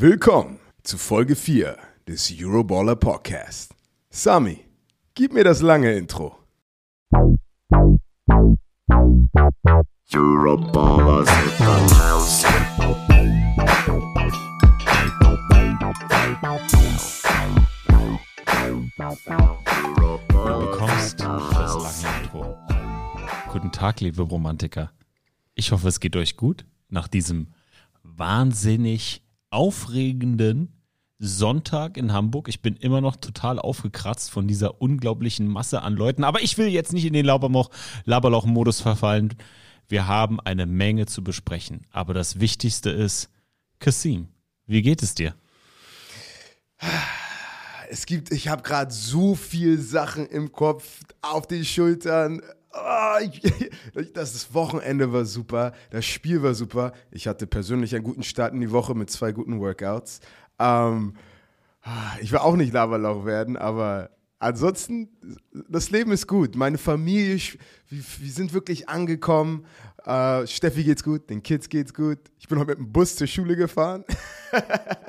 Willkommen zu Folge 4 des Euroballer Podcast. Sami, gib mir das lange Intro. Euroballers in the house. Du bekommst das lange Intro. Guten Tag, liebe Romantiker. Ich hoffe, es geht euch gut nach diesem wahnsinnig aufregenden Sonntag in Hamburg. Ich bin immer noch total aufgekratzt von dieser unglaublichen Masse an Leuten. Aber ich will jetzt nicht in den Laberloch- Laberloch-Modus verfallen. Wir haben eine Menge zu besprechen. Aber das Wichtigste ist, Kasim, wie geht es dir? Es gibt, ich habe gerade so viel Sachen im Kopf, auf den Schultern. Ah, ich, das Wochenende war super, das Spiel war super. Ich hatte persönlich einen guten Start in die Woche mit zwei guten Workouts. Ähm, ich will auch nicht Laberlauch werden, aber ansonsten, das Leben ist gut. Meine Familie, wir, wir sind wirklich angekommen. Äh, Steffi geht's gut, den Kids geht's gut. Ich bin heute mit dem Bus zur Schule gefahren.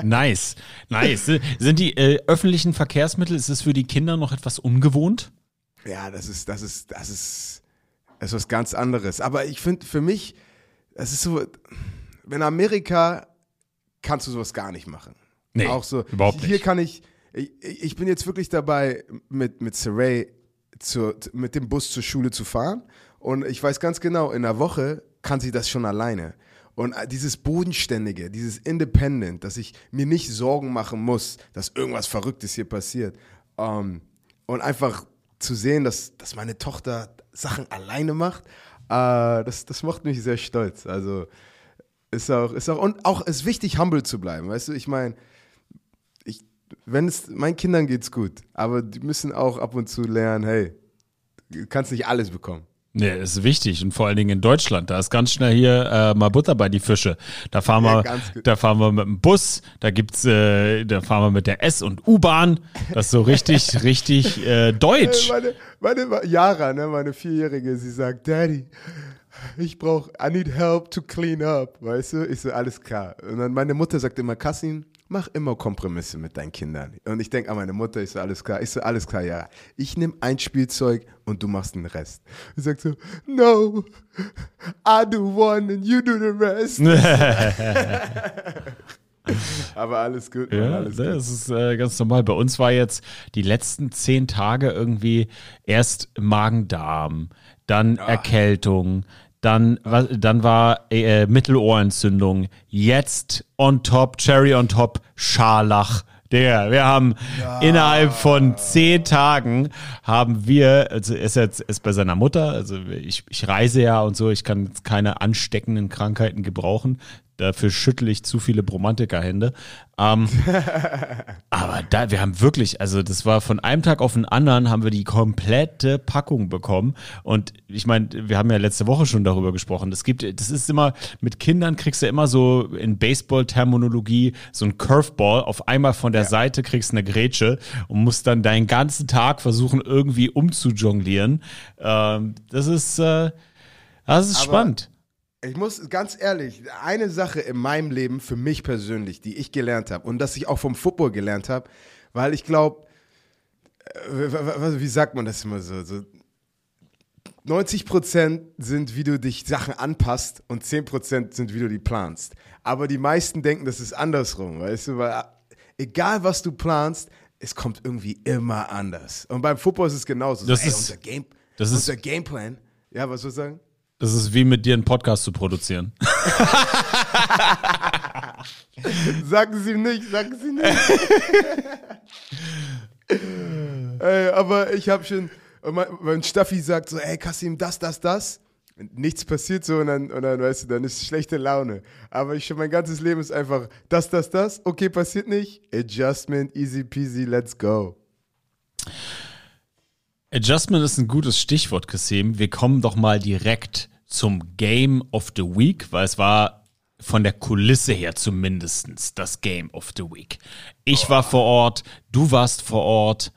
Nice, nice. Sind die äh, öffentlichen Verkehrsmittel, ist es für die Kinder noch etwas ungewohnt? Ja, das ist, das ist, das ist, das ist was ganz anderes. Aber ich finde, für mich, das ist so, in Amerika kannst du sowas gar nicht machen. Nee, Auch so, überhaupt Hier nicht. kann ich, ich, ich bin jetzt wirklich dabei, mit, mit Saray zu, mit dem Bus zur Schule zu fahren. Und ich weiß ganz genau, in einer Woche kann sie das schon alleine. Und dieses Bodenständige, dieses Independent, dass ich mir nicht Sorgen machen muss, dass irgendwas Verrücktes hier passiert. Ähm, und einfach zu sehen, dass, dass meine Tochter Sachen alleine macht, äh, das, das macht mich sehr stolz. Also ist auch, ist auch, und auch ist wichtig, humble zu bleiben. Weißt du, ich meine, ich, wenn es, meinen Kindern geht's gut, aber die müssen auch ab und zu lernen, hey, du kannst nicht alles bekommen. Nee, ist wichtig und vor allen Dingen in Deutschland. Da ist ganz schnell hier äh, mal Butter bei die Fische. Da fahren Ja, wir, da fahren wir mit dem Bus, da gibt's, äh, da fahren wir mit der S und U-Bahn. Das ist so richtig, richtig äh, deutsch. Meine, meine Yara, ne, meine Vierjährige, sie sagt, Daddy, ich brauche, I need help to clean up, weißt du? Ich so, alles klar. Und dann meine Mutter sagt immer, Kassin, mach immer Kompromisse mit deinen Kindern. Und ich denke an meine Mutter, ich so, alles klar. Ich so, alles klar, Yara. Ich nehme ein Spielzeug und du machst den Rest. Sie sagt so, no, I do one and you do the rest. Aber alles gut, Mann, Ja, alles gut. das ist äh, ganz normal. Bei uns war jetzt die letzten zehn Tage irgendwie erst Magen-Darm, dann Erkältung, dann, dann war äh, Mittelohrentzündung, jetzt on top, Cherry on top, Scharlach. Der, wir haben innerhalb von zehn Tagen haben wir, also er ist jetzt ist bei seiner Mutter, also ich, ich reise ja und so, ich kann jetzt keine ansteckenden Krankheiten gebrauchen. Dafür schüttle ich zu viele Bromantiker-Hände. Ähm, aber da, wir haben wirklich, also das war von einem Tag auf den anderen, haben wir die komplette Packung bekommen. Und ich meine, wir haben ja letzte Woche schon darüber gesprochen. Es gibt, das ist immer, mit Kindern kriegst du immer so in Baseball-Terminologie so ein Curveball. Auf einmal von der Seite kriegst du eine Grätsche und musst dann deinen ganzen Tag versuchen, irgendwie umzujonglieren. Ähm, das ist, äh, das ist Aber- spannend. Ich muss ganz ehrlich, eine Sache in meinem Leben für mich persönlich, die ich gelernt habe und das ich auch vom Football gelernt habe, weil ich glaube, wie sagt man das immer so? so 90% sind, wie du dich Sachen anpasst und 10% sind, wie du die planst. Aber die meisten denken, das ist andersrum, weißt du, weil äh, egal was du planst, es kommt irgendwie immer anders. Und beim Football ist es genauso. Das so, ey, ist- unser, Game, das ist- unser Gameplan. Ja, was soll ich sagen? Das ist wie mit dir einen Podcast zu produzieren. Sagen Sie nicht, sagen Sie nicht. ey, aber ich habe schon, mein- wenn Staffi sagt so, ey Kasim, das, das, das, und nichts passiert so und dann, und dann, weißt du, dann ist schlechte Laune. Aber ich schon, mein ganzes Leben ist einfach, das, das, das, okay, passiert nicht, Adjustment, easy peasy, let's go. Adjustment ist ein gutes Stichwort, Kasim. Wir kommen doch mal direkt zum Game of the Week, weil es war von der Kulisse her zumindestens das Game of the Week. Ich war vor Ort, du warst vor Ort.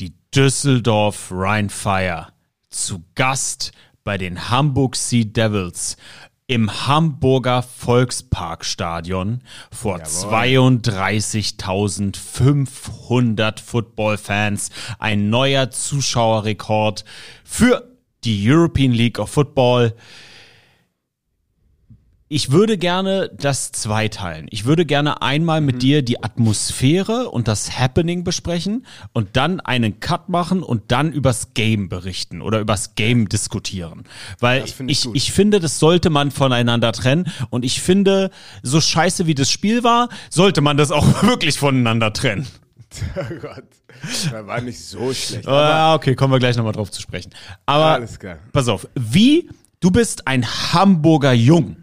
Die Düsseldorf Rheinfire zu Gast bei den Hamburg Sea Devils im Hamburger Volksparkstadion vor 32.500 Footballfans. Ein neuer Zuschauerrekord für die European League of Football. Ich würde gerne das zweiteilen. Ich würde gerne einmal mit dir die Atmosphäre und das Happening besprechen und dann einen Cut machen und dann übers Game berichten oder übers Game diskutieren. Weil ich ich, ich finde, das sollte man voneinander trennen und ich finde, so scheiße wie das Spiel war, sollte man das auch wirklich voneinander trennen. Oh Gott. Das war nicht so schlecht. Ah, okay, kommen wir gleich nochmal drauf zu sprechen. Aber klar. pass auf, wie, du bist ein Hamburger Jung,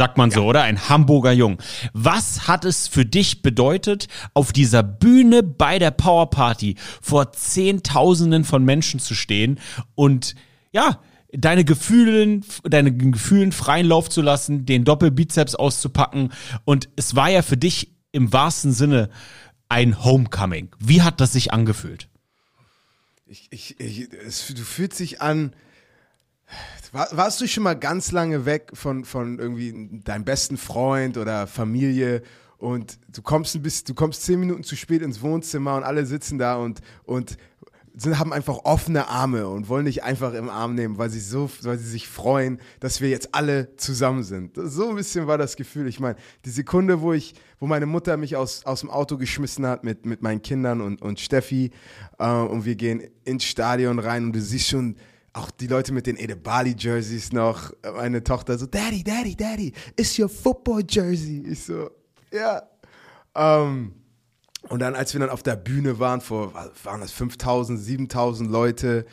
sagt man so, oder? Ein Hamburger Jung. Was hat es für dich bedeutet, auf dieser Bühne bei der Powerparty vor Zehntausenden von Menschen zu stehen und, ja, deine Gefühlen, deine Gefühlen freien Lauf zu lassen, den Doppelbizeps auszupacken und es war ja für dich im wahrsten Sinne ein Homecoming. Wie hat das sich angefühlt? Ich, ich, ich, es, du fühlst dich an. War, warst du schon mal ganz lange weg von, von irgendwie deinem besten Freund oder Familie und du kommst ein bisschen, du kommst zehn Minuten zu spät ins Wohnzimmer und alle sitzen da und, und sind, haben einfach offene Arme und wollen dich einfach im Arm nehmen, weil sie so, weil sie sich freuen, dass wir jetzt alle zusammen sind. So ein bisschen war das Gefühl. Ich meine, die Sekunde, wo ich, wo meine Mutter mich aus, aus dem Auto geschmissen hat mit, mit meinen Kindern und, und Steffi äh, und wir gehen ins Stadion rein und du siehst schon auch die Leute mit den Edebali Jerseys noch. Meine Tochter so, Daddy, Daddy, Daddy, it's your football Jersey. Ich so, ja. Ähm, und dann, als wir dann auf der Bühne waren, vor, waren das 5000, 7000 Leute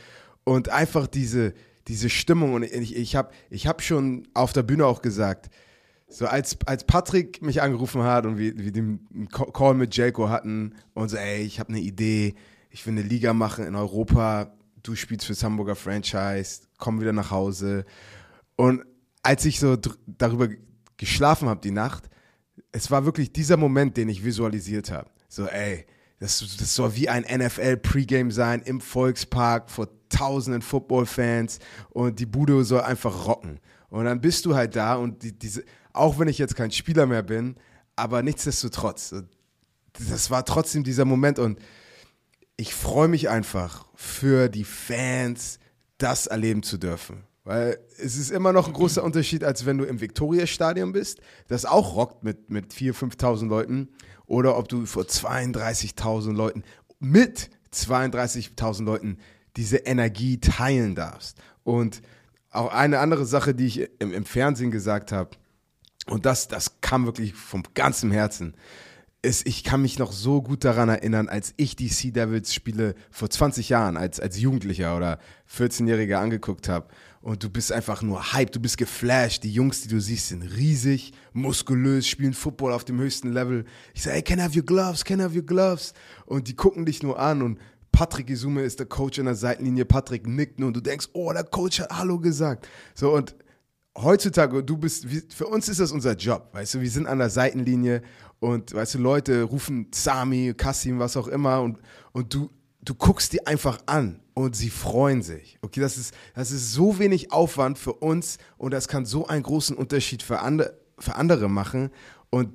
und einfach diese, diese Stimmung und ich, ich habe ich hab schon auf der Bühne auch gesagt, so als, als Patrick mich angerufen hat und wir, wir den Call mit Jelko hatten und so, ey, ich habe eine Idee, ich will eine Liga machen in Europa, du spielst fürs Hamburger Franchise, komm wieder nach Hause. Und als ich so darüber geschlafen habe die Nacht, es war wirklich dieser Moment, den ich visualisiert habe. So, ey, das, das soll wie ein NFL-Pregame sein im Volkspark vor tausenden Football-Fans und die Bude soll einfach rocken. Und dann bist du halt da und die, diese, auch wenn ich jetzt kein Spieler mehr bin, aber nichtsdestotrotz, das war trotzdem dieser Moment und ich freue mich einfach für die Fans, das erleben zu dürfen. Weil es ist immer noch ein großer Unterschied, als wenn du im Viktoriastadion bist, das auch rockt mit, mit 4.000, 5.000 Leuten, oder ob du vor 32.000 Leuten, mit 32.000 Leuten diese Energie teilen darfst. Und auch eine andere Sache, die ich im, im Fernsehen gesagt habe, und das, das kam wirklich vom ganzen Herzen. Ist, ich kann mich noch so gut daran erinnern, als ich die Sea Devils Spiele vor 20 Jahren als, als Jugendlicher oder 14-Jähriger angeguckt habe. Und du bist einfach nur hyped, du bist geflasht. Die Jungs, die du siehst, sind riesig, muskulös, spielen Football auf dem höchsten Level. Ich sage, hey, can I have your gloves? Can I have your gloves? Und die gucken dich nur an und Patrick Isume ist der Coach an der Seitenlinie. Patrick nickt nur und du denkst, oh, der Coach hat Hallo gesagt. So und heutzutage, du bist, für uns ist das unser Job, weißt du, wir sind an der Seitenlinie und, weißt du, Leute rufen Sami, Kassim, was auch immer und, und du, du guckst die einfach an und sie freuen sich. Okay, das ist, das ist so wenig Aufwand für uns und das kann so einen großen Unterschied für, ande, für andere machen und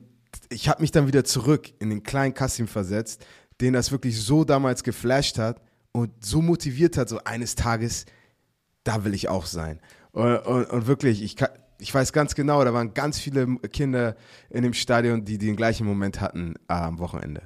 ich habe mich dann wieder zurück in den kleinen Kassim versetzt, den das wirklich so damals geflasht hat und so motiviert hat, so eines Tages da will ich auch sein. Und, und, und wirklich, ich, kann, ich weiß ganz genau, da waren ganz viele Kinder in dem Stadion, die den gleichen Moment hatten äh, am Wochenende.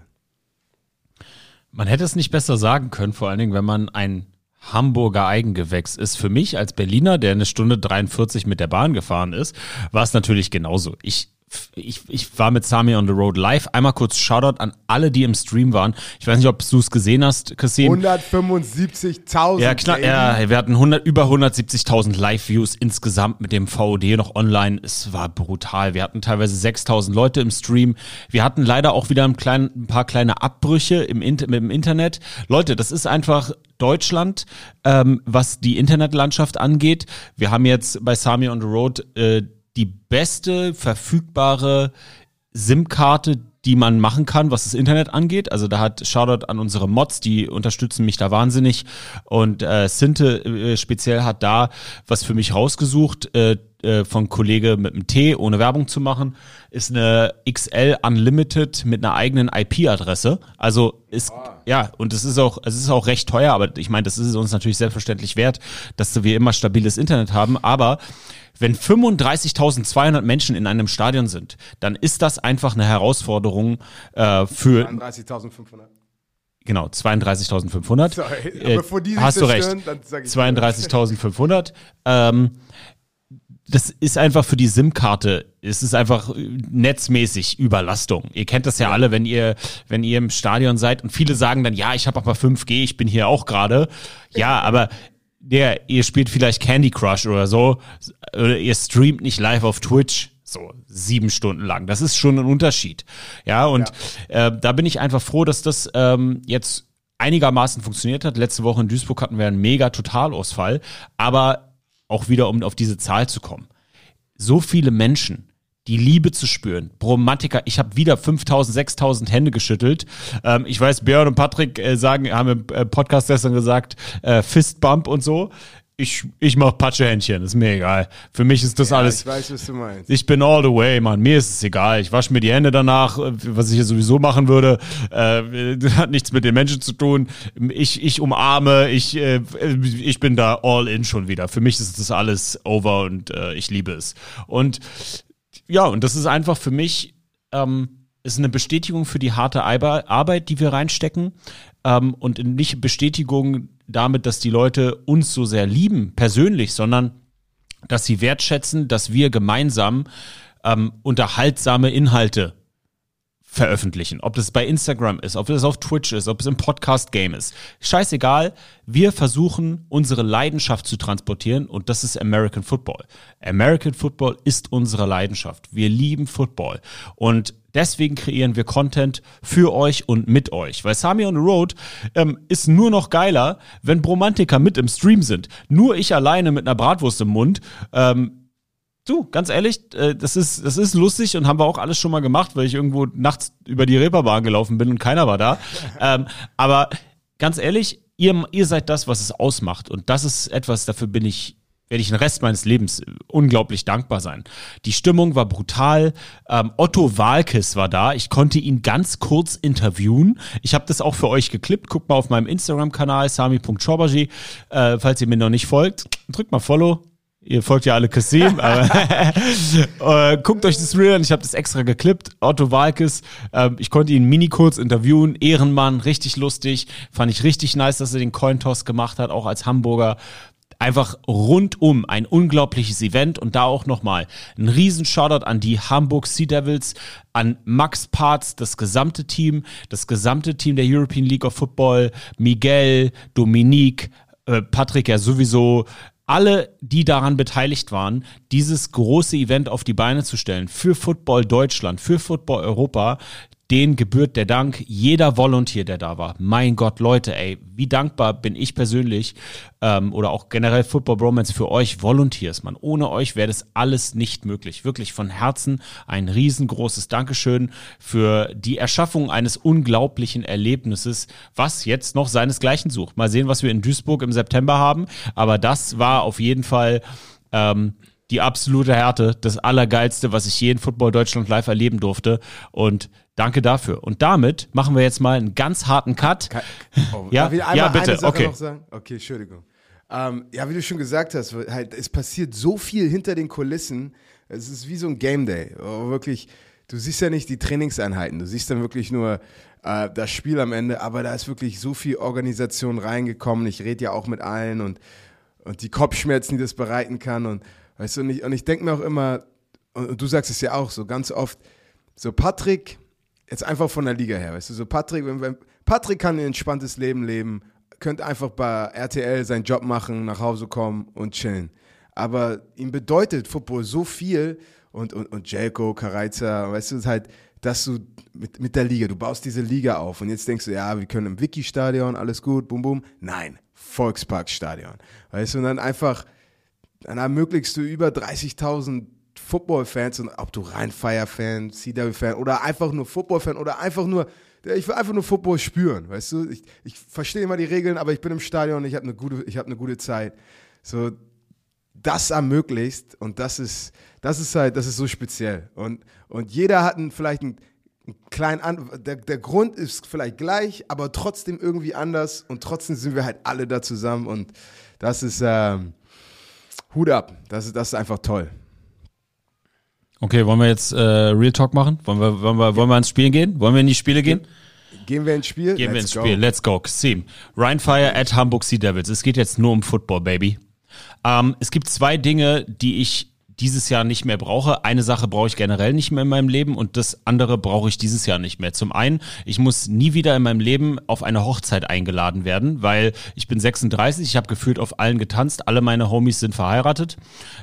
Man hätte es nicht besser sagen können, vor allen Dingen, wenn man ein Hamburger Eigengewächs ist. Für mich als Berliner, der eine Stunde 43 mit der Bahn gefahren ist, war es natürlich genauso. Ich ich, ich war mit Sami on the Road live. Einmal kurz Shoutout an alle, die im Stream waren. Ich weiß nicht, ob du es gesehen hast, Kassim. 175.000. Ja, Baby. ja, wir hatten 100, über 170.000 Live-Views insgesamt mit dem VOD noch online. Es war brutal. Wir hatten teilweise 6.000 Leute im Stream. Wir hatten leider auch wieder ein, klein, ein paar kleine Abbrüche im, dem Internet. Leute, das ist einfach Deutschland, ähm, was die Internetlandschaft angeht. Wir haben jetzt bei Sami on the Road äh, die beste verfügbare SIM-Karte, die man machen kann, was das Internet angeht. Also da hat Shoutout an unsere Mods, die unterstützen mich da wahnsinnig. Und äh, Sinte äh, speziell hat da was für mich rausgesucht. Äh, äh, von Kollege mit einem T, ohne Werbung zu machen, ist eine XL Unlimited mit einer eigenen IP-Adresse. Also ist, ja, und es ist auch, es ist auch recht teuer, aber ich meine, das ist uns natürlich selbstverständlich wert, dass wir immer stabiles Internet haben, aber wenn 35.200 Menschen in einem Stadion sind, dann ist das einfach eine Herausforderung äh, für 31.500. genau 32.500. Sorry, Äh, bevor die sich hast du recht. zerstören, dann sag ich 32.500. Ähm, das ist einfach für die SIM-Karte, es ist einfach äh, netzmäßig Überlastung. Ihr kennt das ja alle, wenn ihr, wenn ihr im Stadion seid und viele sagen dann, ja, ich habe aber 5G, ich bin hier auch gerade. Ja, aber der, ihr spielt vielleicht Candy Crush oder so, oder ihr streamt nicht live auf Twitch so sieben Stunden lang. Das ist schon ein Unterschied. Ja, und Äh, da bin ich einfach froh, dass das ähm, jetzt einigermaßen funktioniert hat. Letzte Woche in Duisburg hatten wir einen mega Totalausfall, aber auch wieder, um auf diese Zahl zu kommen. So viele Menschen, die Liebe zu spüren. Bromantiker, ich habe wieder 5000, 6000 Hände geschüttelt. Ähm, ich weiß, Björn und Patrick äh, sagen, haben im äh, Podcast gestern gesagt, äh, Fistbump und so. Ich, ich mach Patschehändchen, ist mir egal. Für mich ist das Ja, alles. Ich weiß, was du meinst. Ich bin all the way, Mann. Mir ist es egal. Ich wasche mir die Hände danach, äh, was ich ja sowieso machen würde. Äh, hat nichts mit den Menschen zu tun. Ich, ich umarme, ich, äh, ich bin da all in schon wieder. Für mich ist das alles over und äh, ich liebe es. Und ja, und das ist einfach für mich ähm, ist eine Bestätigung für die harte Arbeit, die wir reinstecken ähm, und nicht Bestätigung damit, dass die Leute uns so sehr lieben persönlich, sondern dass sie wertschätzen, dass wir gemeinsam ähm, unterhaltsame Inhalte veröffentlichen. Ob das bei Instagram ist, ob das auf Twitch ist, ob es im Podcast-Game ist. Scheißegal. Wir versuchen, unsere Leidenschaft zu transportieren und das ist American Football. American Football ist unsere Leidenschaft. Wir lieben Football. Und deswegen kreieren wir Content für euch und mit euch. Weil Sami on the Road ähm, ist nur noch geiler, wenn Bromantiker mit im Stream sind. Nur ich alleine mit einer Bratwurst im Mund. Ähm, Du, ganz ehrlich, äh, das ist, das ist lustig und haben wir auch alles schon mal gemacht, weil ich irgendwo nachts über die Reeperbahn gelaufen bin und keiner war da. ähm, aber ganz ehrlich, ihr, ihr seid das, was es ausmacht. Und das ist etwas, dafür bin ich, werde ich den Rest meines Lebens unglaublich dankbar sein. Die Stimmung war brutal. Ähm, Otto Walkes war da. Ich konnte ihn ganz kurz interviewen. Ich habe das auch für euch geklippt. Guckt mal auf meinem Instagram-Kanal sami.chobaji. Äh, falls ihr mir noch nicht folgt, drückt mal Follow. Ihr folgt ja alle Kassim, aber äh, guckt euch das Reel an, ich habe das extra geklippt. Otto Walkes, ähm, ich konnte ihn mini kurz interviewen, Ehrenmann, richtig lustig, fand ich richtig nice, dass er den Cointoss gemacht hat, auch als Hamburger. Einfach rundum ein unglaubliches Event. Und da auch nochmal ein riesen Shoutout an die Hamburg Sea Devils, an Max Parts, das gesamte Team, das gesamte Team der European League of Football, Miguel, Dominique, äh, Patrick ja sowieso, alle, die daran beteiligt waren, dieses große Event auf die Beine zu stellen für Football Deutschland, für Football Europa, den gebührt der Dank jeder Volunteer, der da war. Mein Gott, Leute, ey, wie dankbar bin ich persönlich ähm, oder auch generell Football Bromance für euch Volunteers, man. Ohne euch wäre das alles nicht möglich. Wirklich von Herzen ein riesengroßes Dankeschön für die Erschaffung eines unglaublichen Erlebnisses, was jetzt noch seinesgleichen sucht. Mal sehen, was wir in Duisburg im September haben, aber das war auf jeden Fall ähm, die absolute Härte, das Allergeilste, was ich je in Football Deutschland live erleben durfte. Und danke dafür. Und damit machen wir jetzt mal einen ganz harten Cut. Oh, Ja? Ja, bitte, okay. Okay, Entschuldigung. Ähm, ja, wie du schon gesagt hast, halt, es passiert so viel hinter den Kulissen. Es ist wie so ein Game Day. Oh, wirklich, du siehst ja nicht die Trainingseinheiten, du siehst dann wirklich nur äh, das Spiel am Ende, aber da ist wirklich so viel Organisation reingekommen. Ich rede ja auch mit allen und, und die Kopfschmerzen, die das bereiten kann. Und weißt du, und ich, und ich denke mir auch immer, und, und du sagst es ja auch so ganz oft, so Patrick, jetzt einfach von der Liga her, weißt du, so Patrick, wenn, wenn, Patrick kann ein entspanntes Leben leben, könnte einfach bei RTL seinen Job machen, nach Hause kommen und chillen. Aber ihm bedeutet Football so viel und, und, und Jelko, Kareiza, weißt du, ist halt, dass du mit, mit der Liga, du baust diese Liga auf und jetzt denkst du, ja, wir können im Wiki-Stadion, alles gut, bum, bum. Nein, Volksparkstadion. Weißt du, und dann einfach, dann ermöglichst du über 30.000 Football-Fans, und ob du Rhein-Fire-Fan, CW-Fan oder einfach nur Football-Fan oder einfach nur, ich will einfach nur Football spüren, weißt du? Ich, ich verstehe immer die Regeln, aber ich bin im Stadion, ich habe eine gute, eine gute Zeit. So, das ermöglicht und das ist, das ist halt, das ist so speziell. Und, und jeder hat einen, vielleicht einen, einen kleinen, An der, der Grund ist vielleicht gleich, aber trotzdem irgendwie anders und trotzdem sind wir halt alle da zusammen und das ist, ähm, Hut ab, das ist, das ist einfach toll. Okay, wollen wir jetzt äh, Real Talk machen? Wollen wir, wollen, wir, wollen wir ins Spiel gehen? Wollen wir in die Spiele gehen? Gehen wir ins Spiel? Gehen wir Let's ins Spiel. Let's go. Team. Ryan Fire at Hamburg Sea Devils. Es geht jetzt nur um Football, Baby. Ähm, es gibt zwei Dinge, die ich dieses Jahr nicht mehr brauche. Eine Sache brauche ich generell nicht mehr in meinem Leben und das andere brauche ich dieses Jahr nicht mehr. Zum einen, ich muss nie wieder in meinem Leben auf eine Hochzeit eingeladen werden, weil ich bin 36, ich habe gefühlt auf allen getanzt, alle meine Homies sind verheiratet.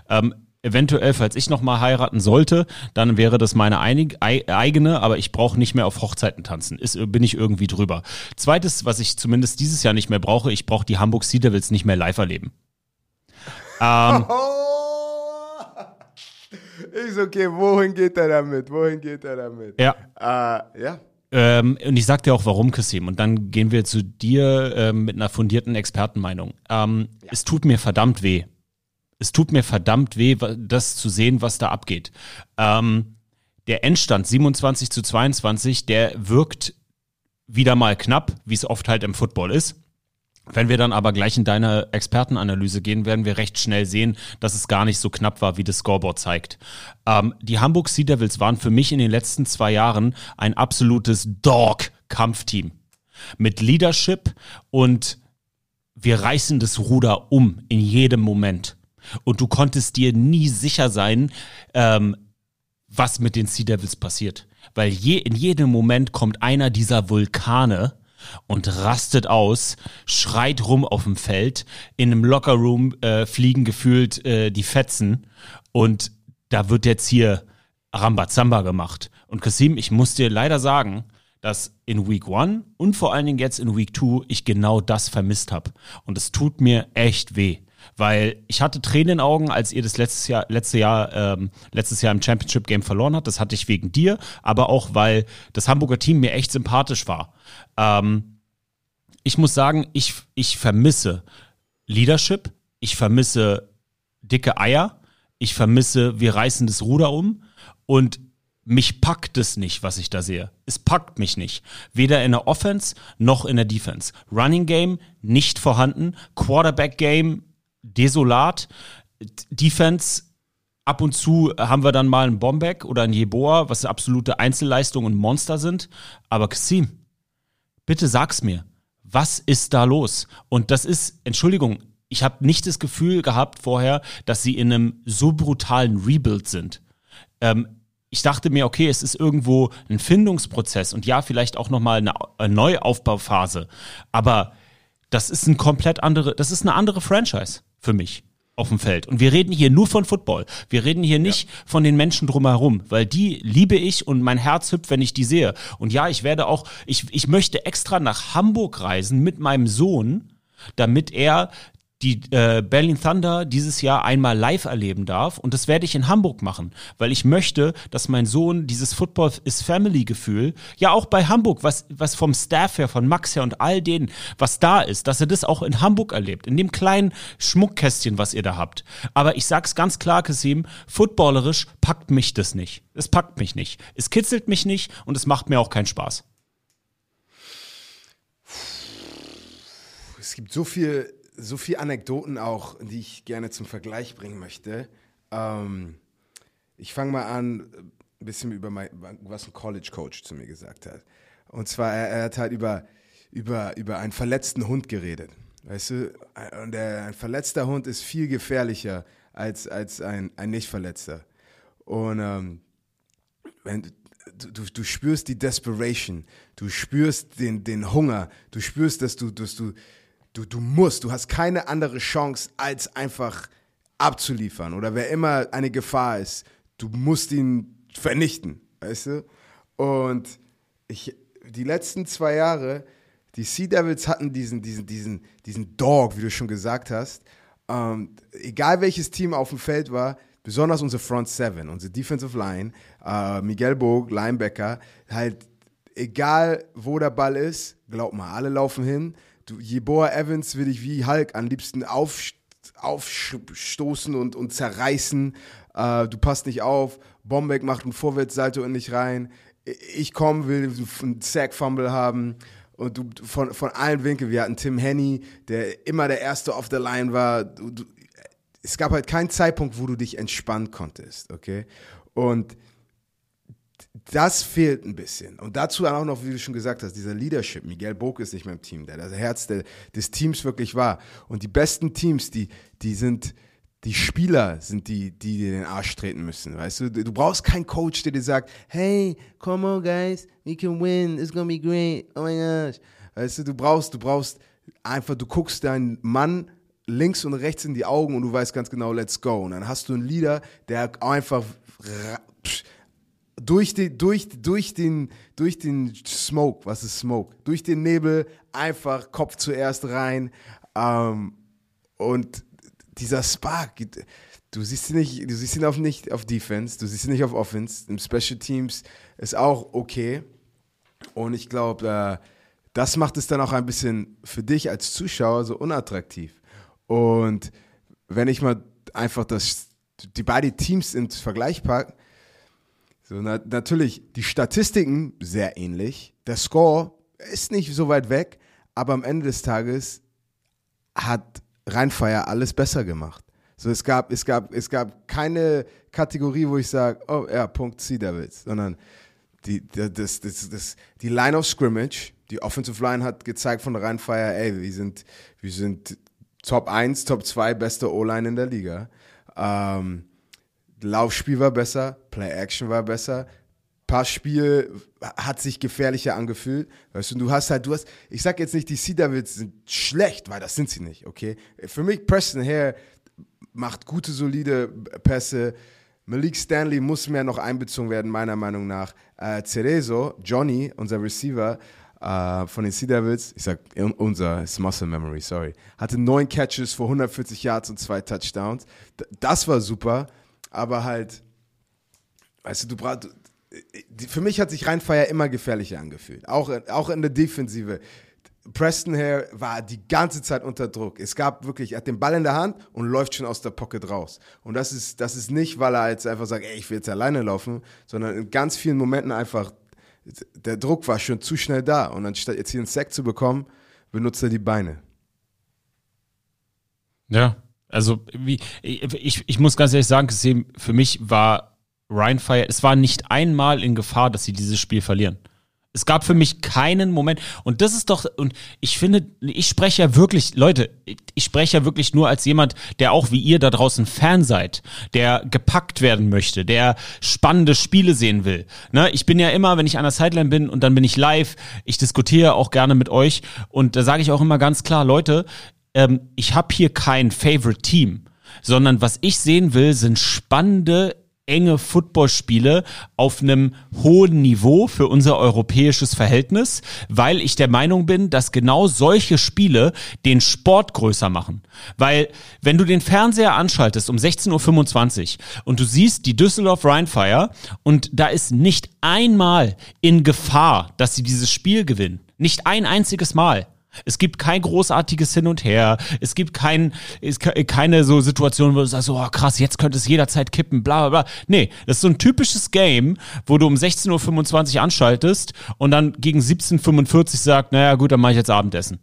Ähm, eventuell, falls ich nochmal heiraten sollte, dann wäre das meine einig, eigene, aber ich brauche nicht mehr auf Hochzeiten tanzen. Ist, bin ich irgendwie drüber. Zweites, was ich zumindest dieses Jahr nicht mehr brauche, ich brauche die Hamburg Sea Devils nicht mehr live erleben. Ähm. Ist okay, wohin geht er damit? Wohin geht er damit? ja. Äh, ja. Ähm, und ich sag dir auch warum, Kassim. Und dann gehen wir zu dir ähm, mit einer fundierten Expertenmeinung. Ähm, Es tut mir verdammt weh. Es tut mir verdammt weh, das zu sehen, was da abgeht. Ähm, der Endstand 27 zu 22, der wirkt wieder mal knapp, wie es oft halt im Football ist. Wenn wir dann aber gleich in deine Expertenanalyse gehen, werden wir recht schnell sehen, dass es gar nicht so knapp war, wie das Scoreboard zeigt. Ähm, die Hamburg Sea Devils waren für mich in den letzten zwei Jahren ein absolutes Dog-Kampfteam. Mit Leadership und wir reißen das Ruder um in jedem Moment. Und du konntest dir nie sicher sein, ähm, was mit den Sea Devils passiert. Weil je, in jedem Moment kommt einer dieser Vulkane und rastet aus, schreit rum auf dem Feld, in einem Lockerroom äh, fliegen gefühlt äh, die Fetzen und da wird jetzt hier Rambazamba gemacht. Und Kasim, ich muss dir leider sagen, dass in Week One und vor allen Dingen jetzt in Week Two ich genau das vermisst habe. Und es tut mir echt weh. Weil ich hatte Tränen in den Augen, als ihr das letztes Jahr, letzte Jahr, ähm, letztes Jahr im Championship Game verloren habt. Das hatte ich wegen dir, aber auch, weil das Hamburger Team mir echt sympathisch war. Ähm, ich muss sagen, ich, ich vermisse Leadership, ich vermisse dicke Eier, ich vermisse, wir reißen das Ruder um und mich packt es nicht, was ich da sehe. Es packt mich nicht. Weder in der Offense noch in der Defense. Running Game nicht vorhanden. Quarterback Game desolat. Defense ab und zu haben wir dann mal einen Bombeck oder einen Jeboa, was absolute Einzelleistung und Monster sind. Aber Kasim, bitte sag's mir. Was ist da los? Und das ist, Entschuldigung, ich habe nicht das Gefühl gehabt vorher, dass sie in einem so brutalen Rebuild sind. Ähm, ich dachte mir, okay, es ist irgendwo ein Findungsprozess und ja, vielleicht auch nochmal eine, eine Neuaufbauphase. Aber das ist ein komplett andere, das ist eine andere Franchise für mich auf dem Feld. Und wir reden hier nur von Football. Wir reden hier nicht von den Menschen drumherum, weil die liebe ich und mein Herz hüpft, wenn ich die sehe. Und ja, ich werde auch, ich, ich möchte extra nach Hamburg reisen mit meinem Sohn, damit er die äh, Berlin Thunder dieses Jahr einmal live erleben darf. Und das werde ich in Hamburg machen, weil ich möchte, dass mein Sohn dieses Football is Family Gefühl, ja auch bei Hamburg, was, was vom Staff her, von Max her und all denen, was da ist, dass er das auch in Hamburg erlebt, in dem kleinen Schmuckkästchen, was ihr da habt. Aber ich sag's ganz klar, Kasim, footballerisch packt mich das nicht. Es packt mich nicht. Es kitzelt mich nicht und es macht mir auch keinen Spaß. Es gibt so viel, so viel Anekdoten auch, die ich gerne zum Vergleich bringen möchte. Ähm, ich fange mal an, ein bisschen über mein, was ein College Coach zu mir gesagt hat. Und zwar, er, er hat halt über, über, über einen verletzten Hund geredet. Weißt du, und der, ein verletzter Hund ist viel gefährlicher als, als ein, ein nicht verletzter. Und ähm, wenn, du, du, du spürst die Desperation, du spürst den, den Hunger, du spürst, dass du, dass du, du, du musst, du hast keine andere Chance, als einfach abzuliefern. Oder wer immer eine Gefahr ist, du musst ihn vernichten, weißt du? Und ich, die letzten zwei Jahre, die Sea Devils hatten diesen, diesen, diesen, diesen Dog, wie du schon gesagt hast. Ähm, egal welches Team auf dem Feld war, besonders unsere Front Seven, unsere Defensive Line, äh, Miguel Bog, Linebacker, halt egal wo der Ball ist, glaub mal, alle laufen hin. Du, Jeboa Evans will dich wie Hulk am liebsten auf, aufstoßen und, und zerreißen. Äh, du passt nicht auf. Bombeck macht einen Vorwärtssalto in dich rein. Ich komme, will einen Sack-Fumble haben. Und du von, von allen Winkeln, wir hatten Tim Henny, der immer der Erste auf der Line war. Du, du, es gab halt keinen Zeitpunkt, wo du dich entspannen konntest, okay? Und das fehlt ein bisschen. Und dazu auch noch, wie du schon gesagt hast, dieser Leadership. Miguel Bock ist nicht mehr im Team, der das Herz der, des Teams wirklich war. Und die besten Teams, die, die sind, die Spieler sind die, die dir den Arsch treten müssen. Weißt du, du brauchst keinen Coach, der dir sagt, hey, come on, guys, we can win, it's gonna be great, oh my gosh. Weißt du, du brauchst, du brauchst einfach, du guckst deinen Mann links und rechts in die Augen und du weißt ganz genau, let's go. Und dann hast du einen Leader, der einfach durch, die, durch, durch, den, durch den Smoke, was ist Smoke? Durch den Nebel einfach Kopf zuerst rein. Ähm, und dieser Spark, du siehst ihn nicht, du siehst ihn auf nicht auf Defense, du siehst ihn nicht auf Offense. Im Special Teams ist auch okay. Und ich glaube, äh, das macht es dann auch ein bisschen für dich als Zuschauer so unattraktiv. Und wenn ich mal einfach das, die beiden Teams ins Vergleich packe, so, na, natürlich, die Statistiken sehr ähnlich. Der Score ist nicht so weit weg, aber am Ende des Tages hat Rheinfeier alles besser gemacht. So, es gab, es gab, es gab keine Kategorie, wo ich sage, oh ja, Punkt Sea Devils, sondern die, das, das, das, die Line of Scrimmage, die Offensive Line hat gezeigt von Rheinfeier, ey, wir sind, wir sind Top 1, Top 2 beste O-Line in der Liga. Ähm, Laufspiel war besser, Play-Action war besser, Passspiel hat sich gefährlicher angefühlt. Weißt du, du hast halt, du hast, ich sag jetzt nicht, die Sea Devils sind schlecht, weil das sind sie nicht, okay? Für mich, Preston Hare macht gute, solide Pässe. Malik Stanley muss mehr noch einbezogen werden, meiner Meinung nach. Äh, Cerezo, Johnny, unser Receiver äh, von den Sea Devils, ich sag unser, ist Muscle Memory, sorry, hatte neun Catches vor 140 Yards und zwei Touchdowns. Das war super, aber halt, weißt du, du brauchst, für mich hat sich Rheinfeier immer gefährlicher angefühlt. Auch, auch in der Defensive. Preston Hare war die ganze Zeit unter Druck. Es gab wirklich, er hat den Ball in der Hand und läuft schon aus der Pocket raus. Und das ist, das ist nicht, weil er jetzt einfach sagt, ey, ich will jetzt alleine laufen, sondern in ganz vielen Momenten einfach, der Druck war schon zu schnell da. Und anstatt jetzt hier einen Sack zu bekommen, benutzt er die Beine. Ja, also wie, ich, ich muss ganz ehrlich sagen, für mich war Ryan Fire, es war nicht einmal in Gefahr, dass sie dieses Spiel verlieren. Es gab für mich keinen Moment. Und das ist doch, und ich finde, ich spreche ja wirklich, Leute, ich spreche ja wirklich nur als jemand, der auch wie ihr da draußen Fan seid, der gepackt werden möchte, der spannende Spiele sehen will. Ne? Ich bin ja immer, wenn ich an der Sideline bin und dann bin ich live, ich diskutiere auch gerne mit euch und da sage ich auch immer ganz klar, Leute, ähm, ich habe hier kein Favorite Team sondern was ich sehen will, sind spannende, enge Footballspiele auf einem hohen Niveau für unser europäisches Verhältnis, weil ich der Meinung bin, dass genau solche Spiele den Sport größer machen. Weil wenn du den Fernseher anschaltest um 16.25 Uhr und du siehst die Düsseldorf Rheinfire und da ist nicht einmal in Gefahr, dass sie dieses Spiel gewinnen. Nicht ein einziges Mal. Es gibt kein großartiges Hin und Her. Es gibt kein, es, keine so Situation, wo du sagst, oh krass, jetzt könnte es jederzeit kippen, bla bla bla. Nee, das ist so ein typisches Game, wo du um 16.25 Uhr anschaltest und dann gegen 17.45 Uhr sagt, naja gut, dann mache ich jetzt Abendessen.